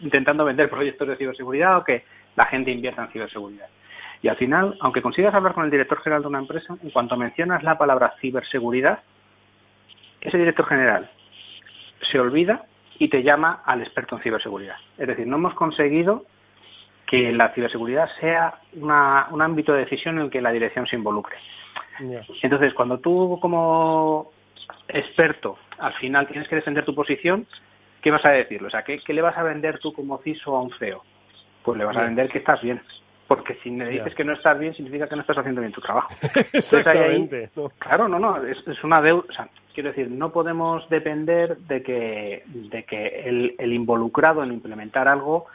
[SPEAKER 10] intentando vender proyectos de ciberseguridad o que la gente invierta en ciberseguridad. Y al final, aunque consigas hablar con el director general de una empresa, en cuanto mencionas la palabra ciberseguridad, ese director general se olvida y te llama al experto en ciberseguridad. Es decir, no hemos conseguido que la ciberseguridad sea un ámbito de decisión en el que la dirección se involucre. Entonces, cuando tú como experto al final tienes que defender tu posición, ¿qué vas a decirle? O sea, ¿qué, le vas a vender tú como CISO a un CEO? Pues le vas a vender que estás bien. Porque si me dices que no estás bien, significa que no estás haciendo bien tu trabajo.
[SPEAKER 7] Exactamente.
[SPEAKER 10] Claro, no, no, es, una deuda. O sea, quiero decir, no podemos depender de que, de que el, el involucrado en implementar algo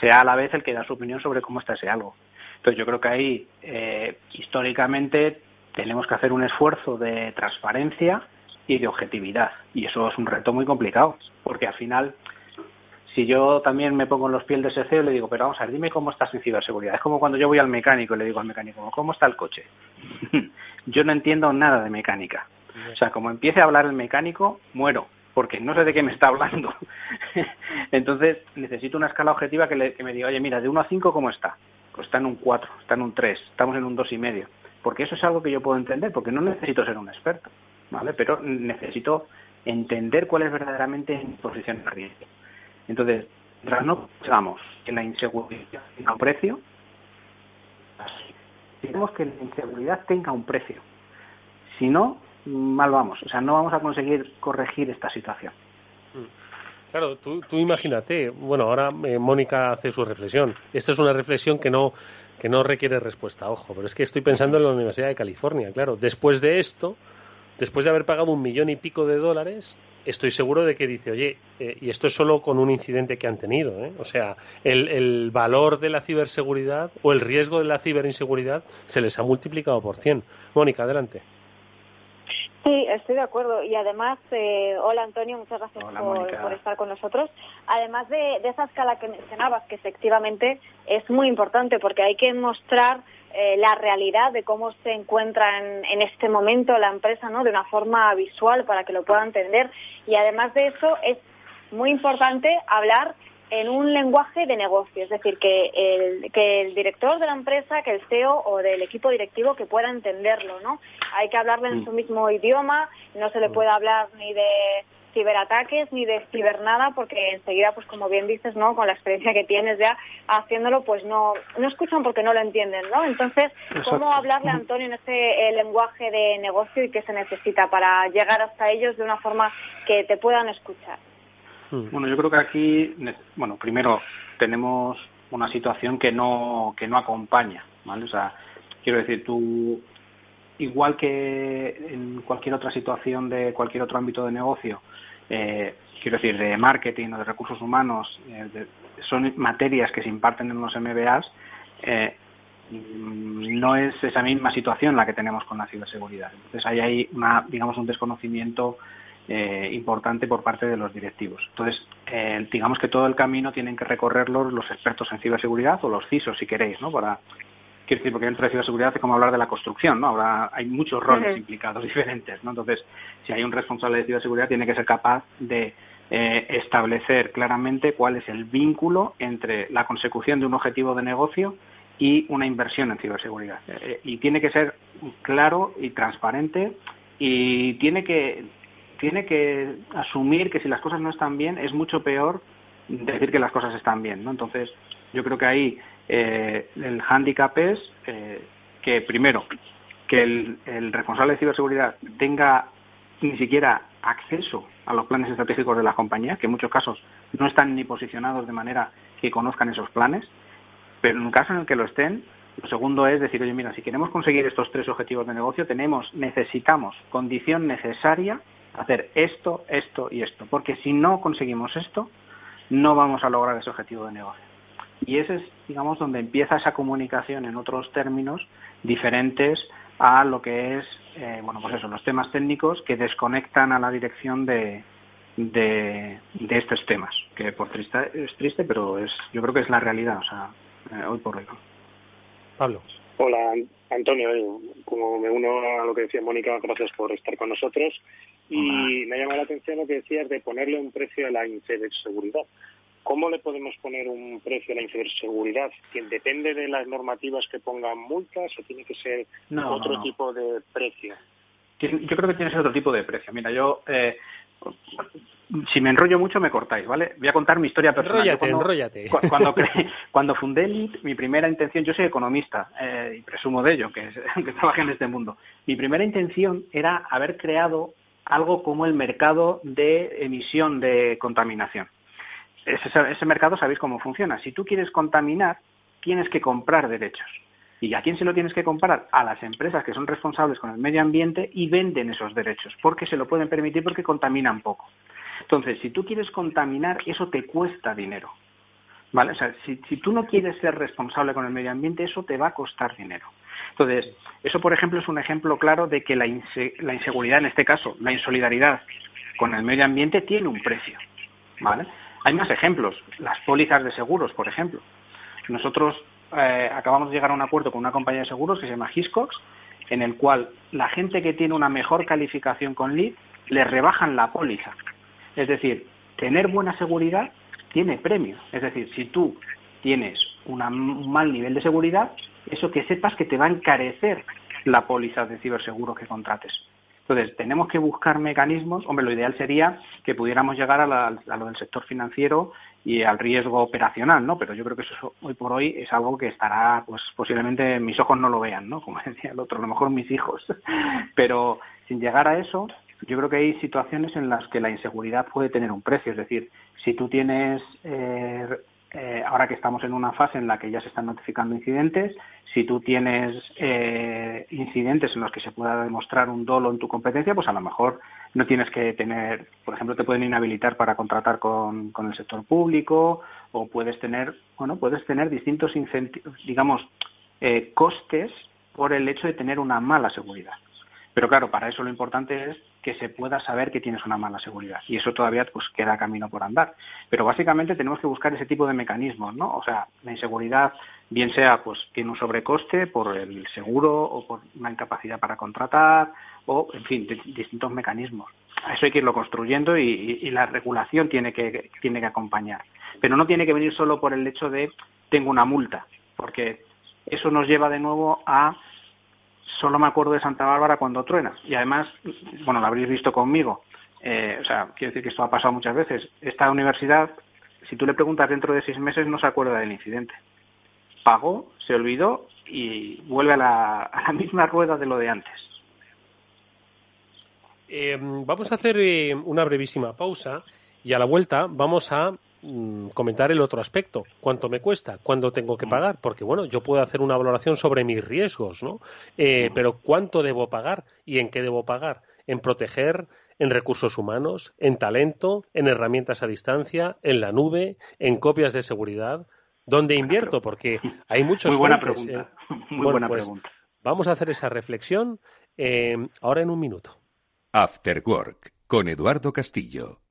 [SPEAKER 10] sea a la vez el que da su opinión sobre cómo está ese algo. Entonces yo creo que ahí, eh, históricamente, tenemos que hacer un esfuerzo de transparencia y de objetividad. Y eso es un reto muy complicado, porque al final, si yo también me pongo en los pies de ese CEO le digo, pero vamos a ver, dime cómo estás en ciberseguridad. Es como cuando yo voy al mecánico y le digo al mecánico, ¿cómo está el coche? yo no entiendo nada de mecánica. O sea, como empiece a hablar el mecánico, muero, porque no sé de qué me está hablando. Entonces, necesito una escala objetiva que, que me diga, oye, mira, de 1 a 5, ¿cómo está? Pues está en un 4, está en un 3, estamos en un 2,5. Porque eso es algo que yo puedo entender, porque no necesito ser un experto, ¿vale? Pero necesito entender cuál es verdaderamente mi posición de riesgo. Entonces, mientras no pensamos que la inseguridad tenga un precio, tenemos que la inseguridad tenga un precio. Si no, mal vamos. O sea, no vamos a conseguir corregir esta situación.
[SPEAKER 7] Claro, tú, tú imagínate, bueno, ahora eh, Mónica hace su reflexión. Esta es una reflexión que no, que no requiere respuesta, ojo, pero es que estoy pensando en la Universidad de California, claro. Después de esto, después de haber pagado un millón y pico de dólares, estoy seguro de que dice, oye, eh, y esto es solo con un incidente que han tenido, ¿eh? o sea, el, el, valor de la ciberseguridad o el riesgo de la ciberinseguridad se les ha multiplicado por 100. Mónica, adelante.
[SPEAKER 9] Sí, estoy de acuerdo. Y además, eh, hola Antonio, muchas gracias por, estar con nosotros. Además de, esa escala que mencionabas, que efectivamente es muy importante porque hay que mostrar eh, la realidad de cómo se encuentra en, en, este momento la empresa, ¿no? De una forma visual para que lo pueda entender. Y además de eso, es muy importante hablar en un lenguaje de negocio, es decir, que el, que el director de la empresa, que el CEO o del equipo directivo que pueda entenderlo, ¿no? Hay que hablarle en mm. su mismo idioma, no se le mm. puede hablar ni de ciberataques ni de cibernada porque enseguida pues como bien dices no con la experiencia que tienes ya haciéndolo pues no no escuchan porque no lo entienden no entonces cómo hablarle a Antonio en ese lenguaje de negocio y qué se necesita para llegar hasta ellos de una forma que te puedan escuchar
[SPEAKER 10] Hmm. Bueno, yo creo que aquí, bueno, primero tenemos una situación que no que no acompaña, ¿vale? O sea, quiero decir, tú igual que en cualquier otra situación de cualquier otro ámbito de negocio, eh, quiero decir, de marketing o de recursos humanos, eh, son materias que se imparten en los MBAs, eh, no es esa misma situación la que tenemos con la ciberseguridad. Entonces ahí hay una, digamos, un desconocimiento eh, importante por parte de los directivos. Entonces, eh, digamos que todo el camino tienen que recorrerlo los expertos en ciberseguridad o los CISOs, si queréis, ¿no? Para, quiero decir, porque dentro de ciberseguridad es como hablar de la construcción, ¿no? Ahora hay muchos roles implicados diferentes, ¿no? Entonces, si hay un responsable de ciberseguridad, tiene que ser capaz de eh, establecer claramente cuál es el vínculo entre la consecución de un objetivo de negocio y una inversión en ciberseguridad. y tiene que ser claro y transparente y tiene que tiene que asumir que si las cosas no están bien es mucho peor decir que las cosas están bien, ¿no? Entonces, yo creo que ahí eh, el hándicap es eh, que, primero, que el, responsable de ciberseguridad tenga ni siquiera acceso a los planes estratégicos de la compañía, que en muchos casos no están ni posicionados de manera que conozcan esos planes, pero en un caso en el que lo estén, lo segundo es decir, oye, mira, si queremos conseguir estos tres objetivos de negocio, tenemos, necesitamos condición necesaria hacer esto, esto y esto, porque si no conseguimos esto, no vamos a lograr ese objetivo de negocio. Y ese es, digamos, donde empieza esa comunicación en otros términos diferentes a lo que es, eh, bueno, pues eso, los temas técnicos que desconectan a la dirección de, de, estos temas, que por triste es triste, pero es, yo creo que es la realidad, o sea, eh, hoy por hoy.
[SPEAKER 7] Pablo.
[SPEAKER 8] Hola, Antonio. Eh, como me uno a lo que decía Mónica, gracias por estar con nosotros. Y me ha llamado la atención lo que decías de ponerle un precio a la inseguridad. ¿Cómo le podemos poner un precio a la inseguridad? ¿Depende de las normativas que pongan multas o tiene que ser otro tipo de precio?
[SPEAKER 10] Yo creo que tiene que ser otro tipo de precio. Mira, yo eh, si me enrollo mucho me cortáis, ¿vale? Voy a contar mi historia personal.
[SPEAKER 7] Enróllate, enróllate.
[SPEAKER 10] Cuando, cuando fundé Elite, mi primera intención, yo soy economista eh, y presumo de ello, que, que trabajé en este mundo. Mi primera intención era haber creado algo como el mercado de emisión de contaminación. Ese, mercado sabéis cómo funciona. Si tú quieres contaminar, tienes que comprar derechos. ¿Y a quién se lo tienes que comprar? A las empresas que son responsables con el medio ambiente y venden esos derechos, porque se lo pueden permitir porque contaminan poco. Entonces, si tú quieres contaminar, eso te cuesta dinero. ¿Vale? O sea, si, tú no quieres ser responsable con el medio ambiente, eso te va a costar dinero. Entonces, eso, por ejemplo, es un ejemplo claro de que la, la inseguridad, en este caso, la insolidaridad con el medio ambiente, tiene un precio. ¿Vale? Hay más ejemplos. Las pólizas de seguros, por ejemplo. Nosotros eh, acabamos de llegar a un acuerdo con una compañía de seguros que se llama Hiscox, en el cual la gente que tiene una mejor calificación con LEED le rebajan la póliza. Es decir, tener buena seguridad tiene premio. Es decir, si tú tienes un mal nivel de seguridad, eso que sepas que te va a encarecer la póliza de ciberseguro que contrates. Entonces, tenemos que buscar mecanismos. Hombre, lo ideal sería que pudiéramos llegar a, lo del sector financiero y al riesgo operacional, ¿no? Pero yo creo que eso hoy por hoy es algo que estará, pues posiblemente mis ojos no lo vean, ¿no? Como decía el otro, a lo mejor mis hijos. Pero sin llegar a eso, yo creo que hay situaciones en las que la inseguridad puede tener un precio. Es decir, si tú tienes, eh, eh, ahora que estamos en una fase en la que ya se están notificando incidentes, si tú tienes eh, incidentes en los que se pueda demostrar un dolo en tu competencia, pues a lo mejor no tienes que tener, por ejemplo, te pueden inhabilitar para contratar con, con el sector público o puedes tener, bueno, puedes tener distintos, digamos, costes por el hecho de tener una mala seguridad. Pero claro, para eso lo importante es que se pueda saber que tienes una mala seguridad y eso todavía pues queda camino por andar. Pero básicamente tenemos que buscar ese tipo de mecanismos, ¿no? O sea, la inseguridad bien sea pues tiene un sobrecoste por el seguro o por una incapacidad para contratar o en fin, distintos mecanismos. Eso hay que irlo construyendo y, la regulación tiene que tiene que acompañar. Pero no tiene que venir solo por el hecho de tengo una multa, porque eso nos lleva de nuevo a solo me acuerdo de Santa Bárbara cuando truena. Y además, bueno, lo habréis visto conmigo. Eh, o sea, quiero decir que esto ha pasado muchas veces. Esta universidad, si tú le preguntas dentro de seis meses, no se acuerda del incidente. Pagó, se olvidó y vuelve a la, misma rueda de lo de antes.
[SPEAKER 7] Eh, vamos a hacer eh, una brevísima pausa y a la vuelta vamos a Mm, comentar el otro aspecto. ¿Cuánto me cuesta? ¿Cuándo tengo que pagar? Porque, bueno, yo puedo hacer una valoración sobre mis riesgos, ¿no? Eh, pero ¿cuánto debo pagar y en qué debo pagar? En proteger, en recursos humanos, en talento, en herramientas a distancia, en la nube, en copias de seguridad. ¿Dónde invierto? Porque hay muchos.
[SPEAKER 10] Muy buena pregunta. ¿eh? Muy buena pues, pregunta.
[SPEAKER 7] Vamos a hacer esa reflexión eh, ahora en un minuto.
[SPEAKER 5] After Work con Eduardo Castillo.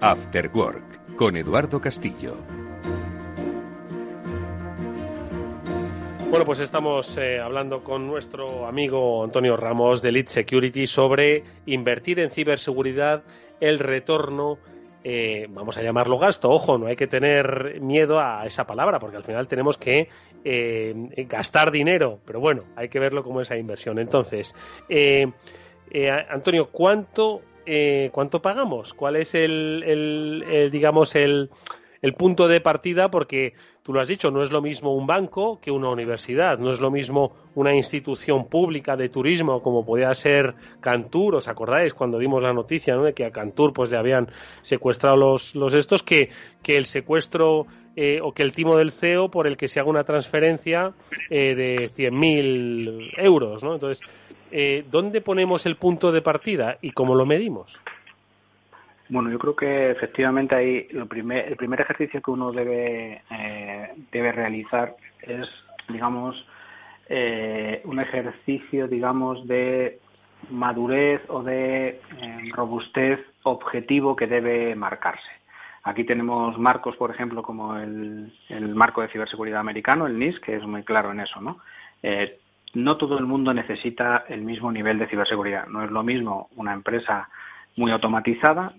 [SPEAKER 5] After Work con Eduardo Castillo.
[SPEAKER 7] Bueno, pues estamos eh, hablando con nuestro amigo Antonio Ramos de Lead Security sobre invertir en ciberseguridad, el retorno, eh, vamos a llamarlo gasto. Ojo, no hay que tener miedo a esa palabra porque al final tenemos que eh, gastar dinero, pero bueno, hay que verlo como esa inversión. Entonces, Antonio, ¿cuánto ¿cuánto pagamos? ¿Cuál es el, el digamos, el, el punto de partida? Porque tú lo has dicho, no es lo mismo un banco que una universidad, no es lo mismo una institución pública de turismo como podía ser Cantur, ¿os acordáis cuando dimos la noticia de que a Cantur pues le habían secuestrado los, los estos, que, que el secuestro eh, o que el timo del CEO por el que se haga una transferencia eh, de 100.000 euros, ¿no? Entonces, eh, ¿dónde ponemos el punto de partida y cómo lo medimos?
[SPEAKER 10] Bueno, yo creo que efectivamente ahí lo primer, el primer ejercicio que uno debe, eh, debe realizar es, digamos, eh, un ejercicio, digamos, de madurez o de robustez objetivo que debe marcarse. Aquí tenemos marcos, por ejemplo, como el marco de ciberseguridad americano, el NIS, que es muy claro en eso, ¿no? No todo el mundo necesita el mismo nivel de ciberseguridad. No es lo mismo una empresa muy automatizada,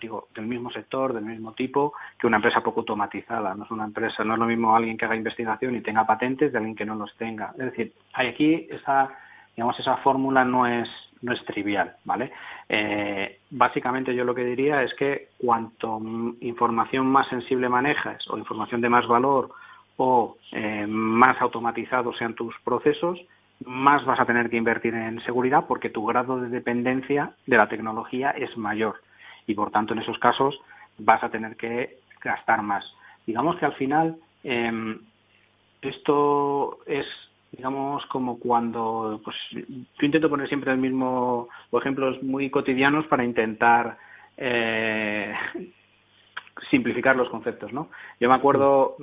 [SPEAKER 10] digo, del mismo sector, del mismo tipo, que una empresa poco automatizada. No es una empresa, no es lo mismo alguien que haga investigación y tenga patentes de alguien que no los tenga. Es decir, aquí esa, digamos, esa fórmula no es, no es trivial, ¿vale? Eh, básicamente yo lo que diría es que cuanto información más sensible manejas o información de más valor o eh, más automatizados sean tus procesos, más vas a tener que invertir en seguridad porque tu grado de dependencia de la tecnología es mayor y por tanto en esos casos vas a tener que gastar más. Digamos que al final eh, esto es digamos como cuando pues yo intento poner siempre el mismo ejemplos muy cotidianos para intentar eh, simplificar los conceptos, ¿no? Yo me acuerdo,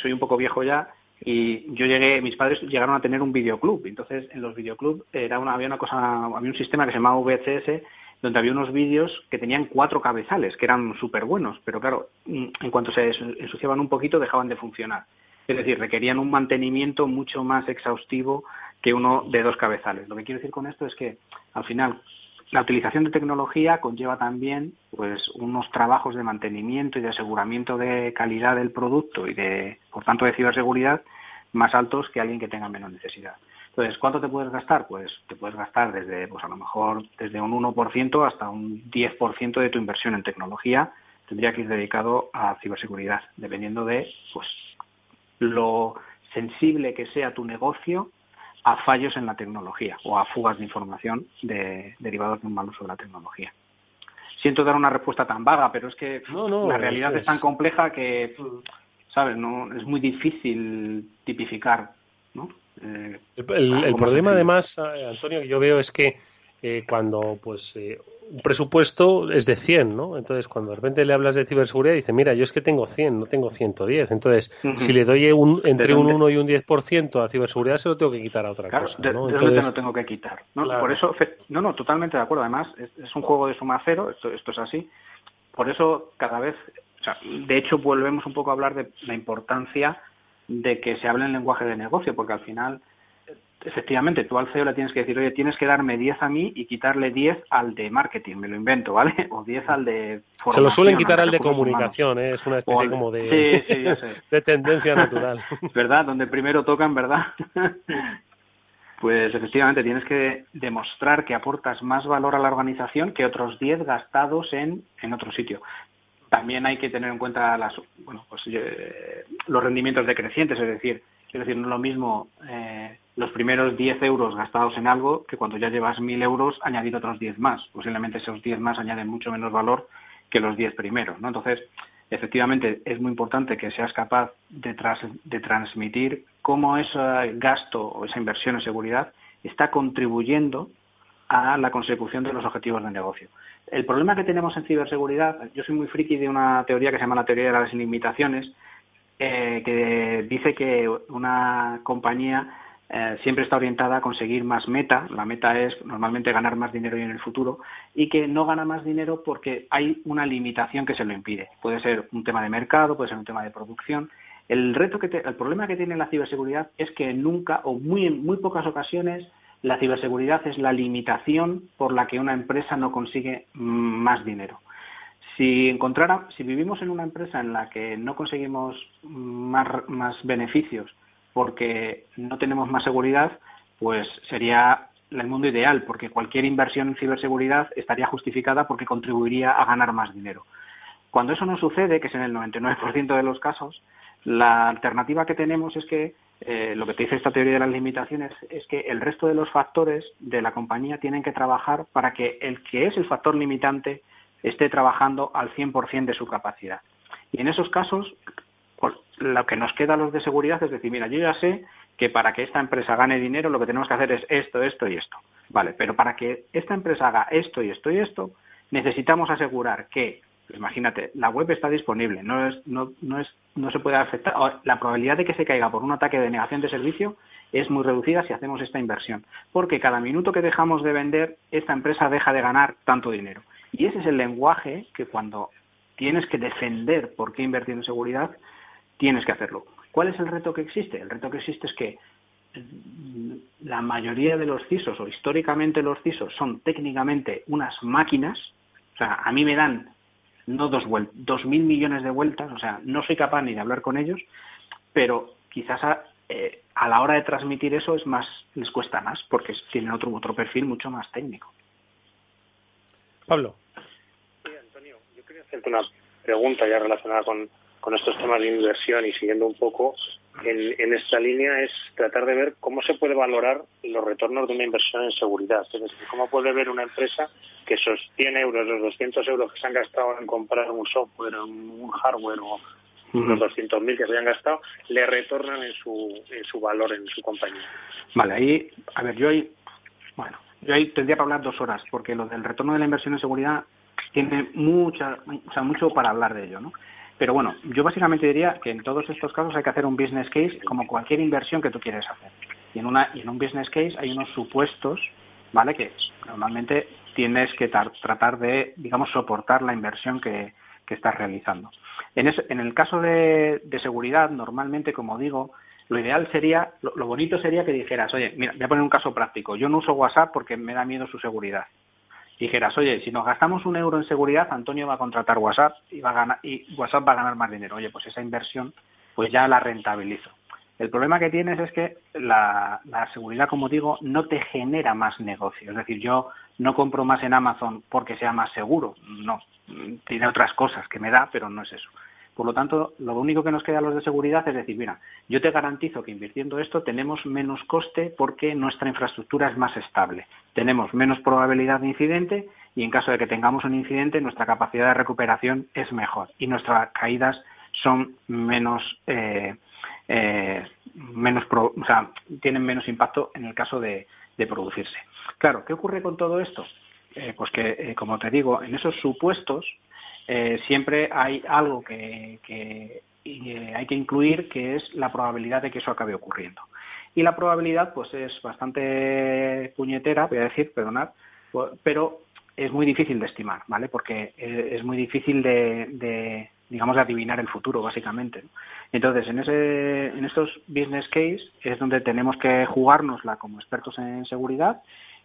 [SPEAKER 10] soy un poco viejo ya, y yo llegué, mis padres llegaron a tener un videoclub, entonces en los videoclubs era una, había una cosa, había un sistema que se llamaba VHS donde había unos vídeos que tenían cuatro cabezales, que eran súper buenos, pero claro, mm, en cuanto se ensuciaban un poquito dejaban de funcionar. Es decir, requerían un mantenimiento mucho más exhaustivo que uno de dos cabezales. Lo que quiero decir con esto es que, al final, la utilización de tecnología conlleva también pues unos trabajos de mantenimiento y de aseguramiento de calidad del producto y de por tanto de ciberseguridad más altos que alguien que tenga menos necesidad. Entonces, ¿cuánto te puedes gastar? Pues te puedes gastar desde pues a lo mejor desde un 1% hasta un 10% de tu inversión en tecnología tendría que ir dedicado a ciberseguridad, dependiendo de pues lo sensible que sea tu negocio a fallos en la tecnología o a fugas de información de, derivados de un mal uso de la tecnología. Siento dar una respuesta tan vaga, pero es que la realidad es, tan compleja que, ¿sabes? No, es muy difícil tipificar, ¿no?
[SPEAKER 7] Eh, el, problema, además, eh, Antonio, que yo veo es que eh, cuando pues un presupuesto es de 100, ¿no? Entonces, cuando de repente le hablas de ciberseguridad, dice, mira, yo es que tengo 100, no tengo 110. Entonces, si le doy un, entre un 1 y un 10% a ciberseguridad, se lo tengo que quitar a otra cosa, ¿no?
[SPEAKER 10] De, Entonces, no tengo que quitar. ¿no? Por eso, no, no, totalmente de acuerdo. Además, es, un juego de suma cero, esto, esto es así. Por eso, cada vez, o sea, de hecho, volvemos un poco a hablar de la importancia de que se hable en lenguaje de negocio, porque al final efectivamente, tú al CEO le tienes que decir, oye, tienes que darme 10 a mí y quitarle 10 al de marketing, me lo invento, ¿vale? O 10 al de
[SPEAKER 7] Se lo suelen quitar al de comunicación, ¿eh? es una especie como de, de tendencia natural.
[SPEAKER 10] ¿Verdad? Donde primero tocan, ¿verdad? pues efectivamente tienes que demostrar que aportas más valor a la organización que otros 10 gastados en, en otro sitio. También hay que tener en cuenta las, bueno, pues, eh, los rendimientos decrecientes, es decir, es decir, no es lo mismo eh, los primeros 10 euros gastados en algo que cuando ya llevas 1.000 euros añadir otros 10 más. Posiblemente esos 10 más añaden mucho menos valor que los 10 primeros. ¿no? Entonces, efectivamente, es muy importante que seas capaz de, de transmitir cómo ese gasto o esa inversión en seguridad está contribuyendo a la consecución de los objetivos de negocio. El problema que tenemos en ciberseguridad, yo soy muy friki de una teoría que se llama la teoría de las limitaciones, eh, que dice que una compañía eh, siempre está orientada a conseguir más meta. La meta es normalmente ganar más dinero en el futuro y que no gana más dinero porque hay una limitación que se lo impide. Puede ser un tema de mercado, puede ser un tema de producción. El reto que el problema que tiene la ciberseguridad es que nunca o muy en muy pocas ocasiones la ciberseguridad es la limitación por la que una empresa no consigue más dinero. Si encontrara, si vivimos en una empresa en la que no conseguimos más, más beneficios porque no tenemos más seguridad, pues sería el mundo ideal, porque cualquier inversión en ciberseguridad estaría justificada porque contribuiría a ganar más dinero. Cuando eso no sucede, que es en el 99% de los casos, la alternativa que tenemos es que eh, lo que te dice esta teoría de las limitaciones es que el resto de los factores de la compañía tienen que trabajar para que el que es el factor limitante esté trabajando al 100% de su capacidad. Y en esos casos, lo que nos queda a los de seguridad es decir, mira, yo ya sé que para que esta empresa gane dinero lo que tenemos que hacer es esto, esto y esto. Vale, pero para que esta empresa haga esto y esto y esto, necesitamos asegurar que imagínate, la web está disponible, no, es, no, no, es, no se puede afectar, la probabilidad de que se caiga por un ataque de negación de servicio es muy reducida si hacemos esta inversión, porque cada minuto que dejamos de vender, esta empresa deja de ganar tanto dinero. Y ese es el lenguaje que cuando tienes que defender por qué invertir en seguridad, tienes que hacerlo. ¿Cuál es el reto que existe? El reto que existe es que mm, la mayoría de los CISOs o históricamente los CISOs son técnicamente unas máquinas, o sea, a mí me dan no dos, dos mil millones de vueltas, o sea, no soy capaz ni de hablar con ellos, pero quizás a, eh, a la hora de transmitir eso es más, les cuesta más, porque tienen otro, otro perfil mucho más técnico.
[SPEAKER 7] Pablo.
[SPEAKER 8] Sí, Antonio, yo quería hacerte una pregunta ya relacionada con, con estos temas de inversión y siguiendo un poco en, esta línea es tratar de ver cómo se puede valorar los retornos de una inversión en seguridad. Es decir, cómo puede ver una empresa que esos 100 euros, los 200 euros que se han gastado en comprar un software, un hardware o los 200.000 que se hayan gastado, le retornan en su, en su valor en su compañía.
[SPEAKER 10] Vale, ahí, a ver, yo ahí, bueno, yo ahí tendría que hablar dos horas, porque lo del retorno de la inversión en seguridad tiene mucha, o sea, mucho para hablar de ello, ¿no? Pero bueno, yo básicamente diría que en todos estos casos hay que hacer un business case como cualquier inversión que tú quieres hacer. Y en, una, y en un business case hay unos supuestos, ¿vale? Que normalmente tienes que tratar de, digamos, soportar la inversión que, estás realizando. En, en el caso de, seguridad, normalmente, como digo, lo ideal sería, lo, lo, bonito sería que dijeras, oye, mira, voy a poner un caso práctico. Yo no uso WhatsApp porque me da miedo su seguridad dijeras, oye, si nos gastamos un euro en seguridad, Antonio va a contratar WhatsApp y, va a ganar, y WhatsApp va a ganar más dinero. Oye, pues esa inversión pues ya la rentabilizo. El problema que tienes es que la, la, seguridad, como digo, no te genera más negocio. Es decir, yo no compro más en Amazon porque sea más seguro. No, tiene otras cosas que me da, pero no es eso. Por lo tanto, lo único que nos queda a los de seguridad es decir, mira, yo te garantizo que invirtiendo esto tenemos menos coste porque nuestra infraestructura es más estable. Tenemos menos probabilidad de incidente y en caso de que tengamos un incidente, nuestra capacidad de recuperación es mejor y nuestras caídas son menos, eh, eh, menos o sea, tienen menos impacto en el caso de, producirse. Claro, ¿qué ocurre con todo esto? Eh, pues que, como te digo, en esos supuestos eh, siempre hay algo que, eh, hay que incluir que es la probabilidad de que eso acabe ocurriendo. Y la probabilidad pues es bastante puñetera, voy a decir, perdonad, pero es muy difícil de estimar, ¿vale? Porque eh, es muy difícil de, digamos, de adivinar el futuro, básicamente. Entonces, en, ese, en estos business case es donde tenemos que jugárnosla como expertos en seguridad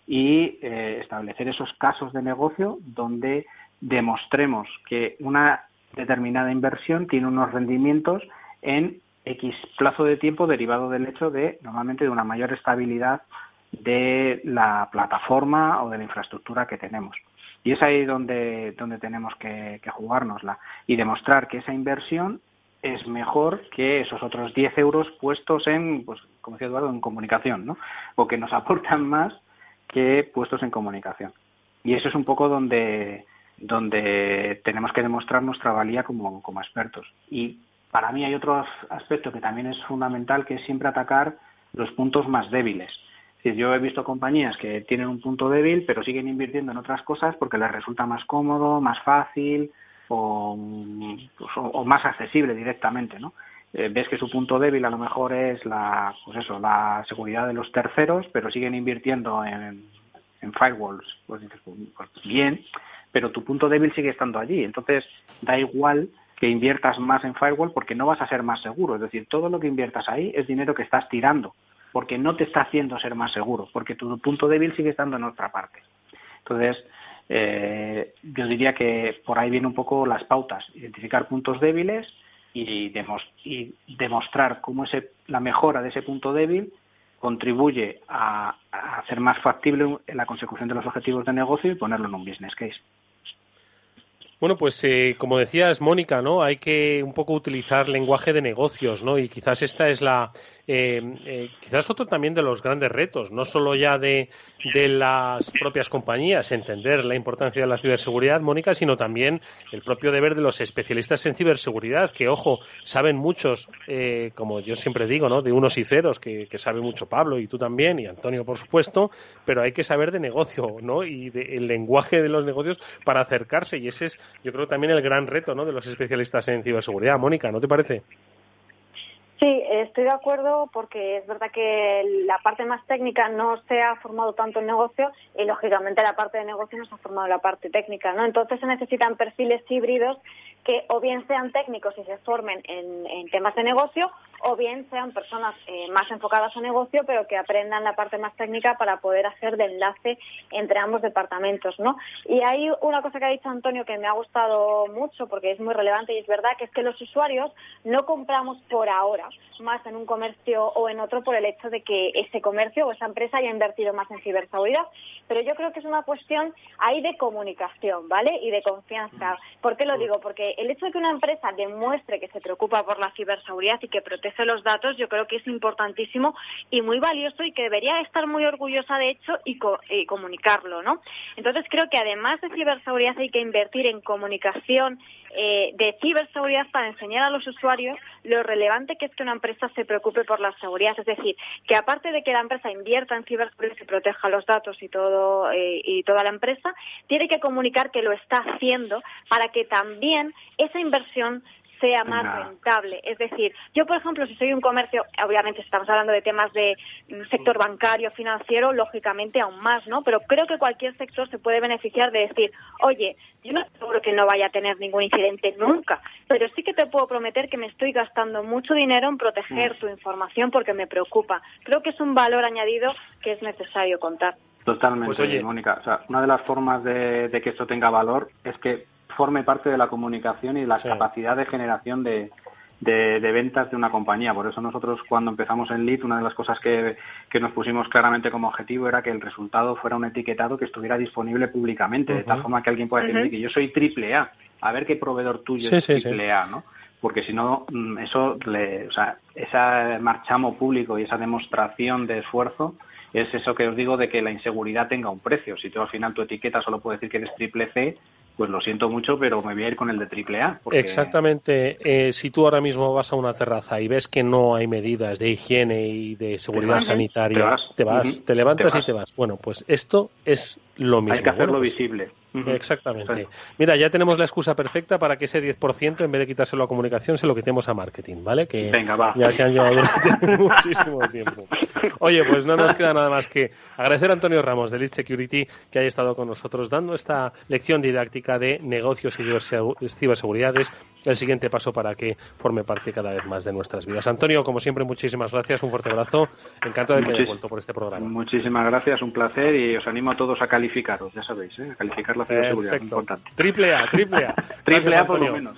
[SPEAKER 10] y establecer esos casos de negocio donde demostremos que una determinada inversión tiene unos rendimientos en X plazo de tiempo derivado del hecho de, normalmente, de una mayor estabilidad de la plataforma o de la infraestructura que tenemos. Y es ahí donde, donde tenemos que, que jugárnosla y demostrar que esa inversión es mejor que esos otros 10 euros puestos en, pues, como decía Eduardo, en comunicación, ¿no? O que nos aportan más que puestos en comunicación. Y eso es un poco donde, donde tenemos que demostrar nuestra valía como, expertos. Y para mí hay otro aspecto que también es fundamental, que es siempre atacar los puntos más débiles. yo he visto compañías que tienen un punto débil, pero siguen invirtiendo en otras cosas porque les resulta más cómodo, más fácil o, pues, más accesible directamente, ¿no? Eh, ves que su punto débil a lo mejor es la, pues eso, la seguridad de los terceros, pero siguen invirtiendo en, firewalls. Pues, pues bien, pero tu punto débil sigue estando allí. Entonces, da igual que inviertas más en firewall porque no vas a ser más seguro. Es decir, todo lo que inviertas ahí es dinero que estás tirando porque no te está haciendo ser más seguro, porque tu punto débil sigue estando en otra parte. Entonces, eh, yo diría que por ahí vienen un poco las pautas, identificar puntos débiles y, demostrar cómo ese, la mejora de ese punto débil contribuye a, a hacer más factible la consecución de los objetivos de negocio y ponerlo en un business case.
[SPEAKER 7] Bueno, pues eh, como decías, Mónica, ¿no? Hay que un poco utilizar lenguaje de negocios, ¿no? Y quizás esta es la, eh, eh, quizás otro también de los grandes retos, no solo ya de, de, las propias compañías, entender la importancia de la ciberseguridad, Mónica, sino también el propio deber de los especialistas en ciberseguridad, que, ojo, saben muchos, eh, como yo siempre digo, ¿no? De unos y ceros, que, sabe mucho Pablo y tú también, y Antonio, por supuesto, pero hay que saber de negocio, ¿no? Y el lenguaje de los negocios para acercarse, y ese es, yo creo, también el gran reto, ¿no? De los especialistas en ciberseguridad. Mónica, ¿no te parece?
[SPEAKER 9] Sí, estoy de acuerdo porque es verdad que la parte más técnica no se ha formado tanto en negocio y lógicamente la parte de negocio no se ha formado en la parte técnica, ¿no? Entonces se necesitan perfiles híbridos que o bien sean técnicos y se formen en, temas de negocio o bien sean personas eh, más enfocadas a negocio pero que aprendan la parte más técnica para poder hacer de enlace entre ambos departamentos, ¿no? Y hay una cosa que ha dicho Antonio que me ha gustado mucho porque es muy relevante y es verdad que es que los usuarios no compramos por ahora más en un comercio o en otro por el hecho de que ese comercio o esa empresa haya invertido más en ciberseguridad, pero yo creo que es una cuestión ahí de comunicación, ¿vale? Y de confianza. ¿Por qué lo digo? Porque el hecho de que una empresa demuestre que se preocupa por la ciberseguridad y que protege los datos, yo creo que es importantísimo y muy valioso y que debería estar muy orgullosa de hecho y, comunicarlo, ¿no? Entonces creo que además de ciberseguridad hay que invertir en comunicación eh, de ciberseguridad para enseñar a los usuarios lo relevante que es que una empresa se preocupe por la seguridad. Es decir, que aparte de que la empresa invierta en ciberseguridad y proteja los datos y todo eh, y toda la empresa, tiene que comunicar que lo está haciendo para que también esa inversión sea más rentable. Es decir, yo, por ejemplo, si soy un comercio, obviamente estamos hablando de temas de mm, sector bancario, financiero, lógicamente aún más, ¿no? Pero creo que cualquier sector se puede beneficiar de decir, oye, yo no seguro que no vaya a tener ningún incidente nunca, pero sí que te puedo prometer que me estoy gastando mucho dinero en proteger mm. tu información porque me preocupa. Creo que es un valor añadido que es necesario contar.
[SPEAKER 10] Totalmente, pues, Mónica. O sea, una de las formas de, de que esto tenga valor es que forme parte de la comunicación y la capacidad de generación de, de, ventas de una compañía. Por eso nosotros cuando empezamos en Lead, una de las cosas que, que, nos pusimos claramente como objetivo era que el resultado fuera un etiquetado que estuviera disponible públicamente, de tal forma que alguien pueda decir que yo soy triple A, a ver qué proveedor tuyo es triple A, ¿no? Porque si no, mm, eso, le, o sea, ese marchamo público y esa demostración de esfuerzo es eso que os digo de que la inseguridad tenga un precio. Si tú al final tu etiqueta solo puede decir que eres triple C, pues lo siento mucho, pero me voy a ir con el de triple A.
[SPEAKER 7] Exactamente. Eh, si tú ahora mismo vas a una terraza y ves que no hay medidas de higiene y de seguridad sanitaria, te vas, te, levantas y te vas. Bueno, pues esto es lo mismo.
[SPEAKER 10] Hay que hacerlo
[SPEAKER 7] pues
[SPEAKER 10] visible.
[SPEAKER 7] Exactamente. Mira, ya tenemos la excusa perfecta para que ese 10%, en vez de quitárselo a comunicación, se lo quitemos a marketing, ¿vale? Que
[SPEAKER 10] Venga, va.
[SPEAKER 7] ya se han llevado muchísimo tiempo. Oye, pues no nos queda nada más que agradecer a Antonio Ramos de Lead Security que haya estado con nosotros dando esta lección didáctica de negocios y ciberseguridades, el siguiente paso para que forme parte cada vez más de nuestras vidas. Antonio, como siempre, muchísimas gracias, un fuerte abrazo, encantado de que hayas vuelto por este programa.
[SPEAKER 10] Muchísimas gracias, un placer y os animo a todos a calificaros, ya sabéis, ¿eh? a calificar la importante.
[SPEAKER 7] Triple A, triple A.
[SPEAKER 10] triple A por lo menos.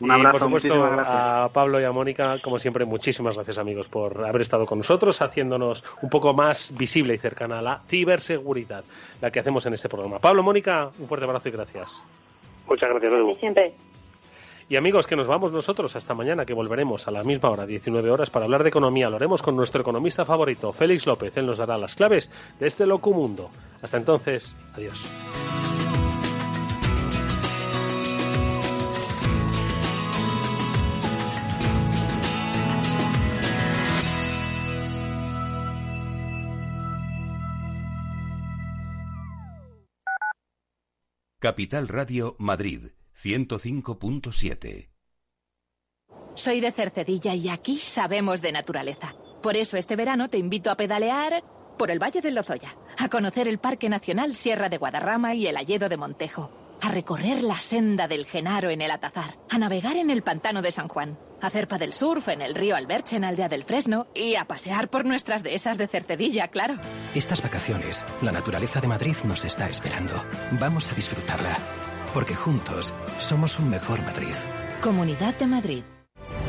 [SPEAKER 10] Un abrazo,
[SPEAKER 7] y por supuesto a Pablo y a Mónica, como siempre, muchísimas gracias amigos por haber estado con nosotros, haciéndonos un poco más visible y cercana a la ciberseguridad, la que hacemos en este programa. Pablo, Mónica, un fuerte abrazo y gracias.
[SPEAKER 8] Muchas gracias, Edu.
[SPEAKER 9] Siempre.
[SPEAKER 7] Y amigos, que nos vamos nosotros hasta mañana, que volveremos a la misma hora, 19 horas, para hablar de economía. Lo haremos con nuestro economista favorito, Félix López. Él nos dará las claves de este loco mundo. Hasta entonces, adiós.
[SPEAKER 5] Capital Radio Madrid 105.7
[SPEAKER 11] Soy de Cercedilla y aquí sabemos de naturaleza. Por eso este verano te invito a pedalear por el Valle del Lozoya, a conocer el Parque Nacional Sierra de Guadarrama y el Alledo de Montejo a recorrer la senda del Genaro en el Atazar, a navegar en el pantano de San Juan, a hacer del surf en el río Alberche en Aldea del Fresno y a pasear por nuestras dehesas de Cercedilla, claro.
[SPEAKER 12] Estas vacaciones, la naturaleza de Madrid nos está esperando. Vamos a disfrutarla, porque juntos somos un mejor Madrid.
[SPEAKER 11] Comunidad de Madrid.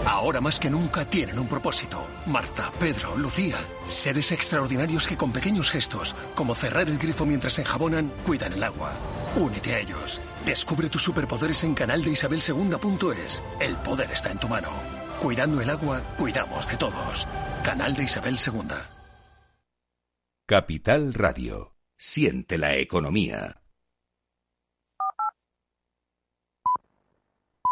[SPEAKER 13] Ahora más que nunca tienen un propósito. Marta, Pedro, Lucía. Seres extraordinarios que con pequeños gestos, como cerrar el grifo mientras se enjabonan, cuidan el agua. Únete a ellos. Descubre tus superpoderes en canal de Isabel El poder está en tu mano. Cuidando el agua, cuidamos de todos. Canal de Isabel II.
[SPEAKER 5] Capital Radio. Siente la economía.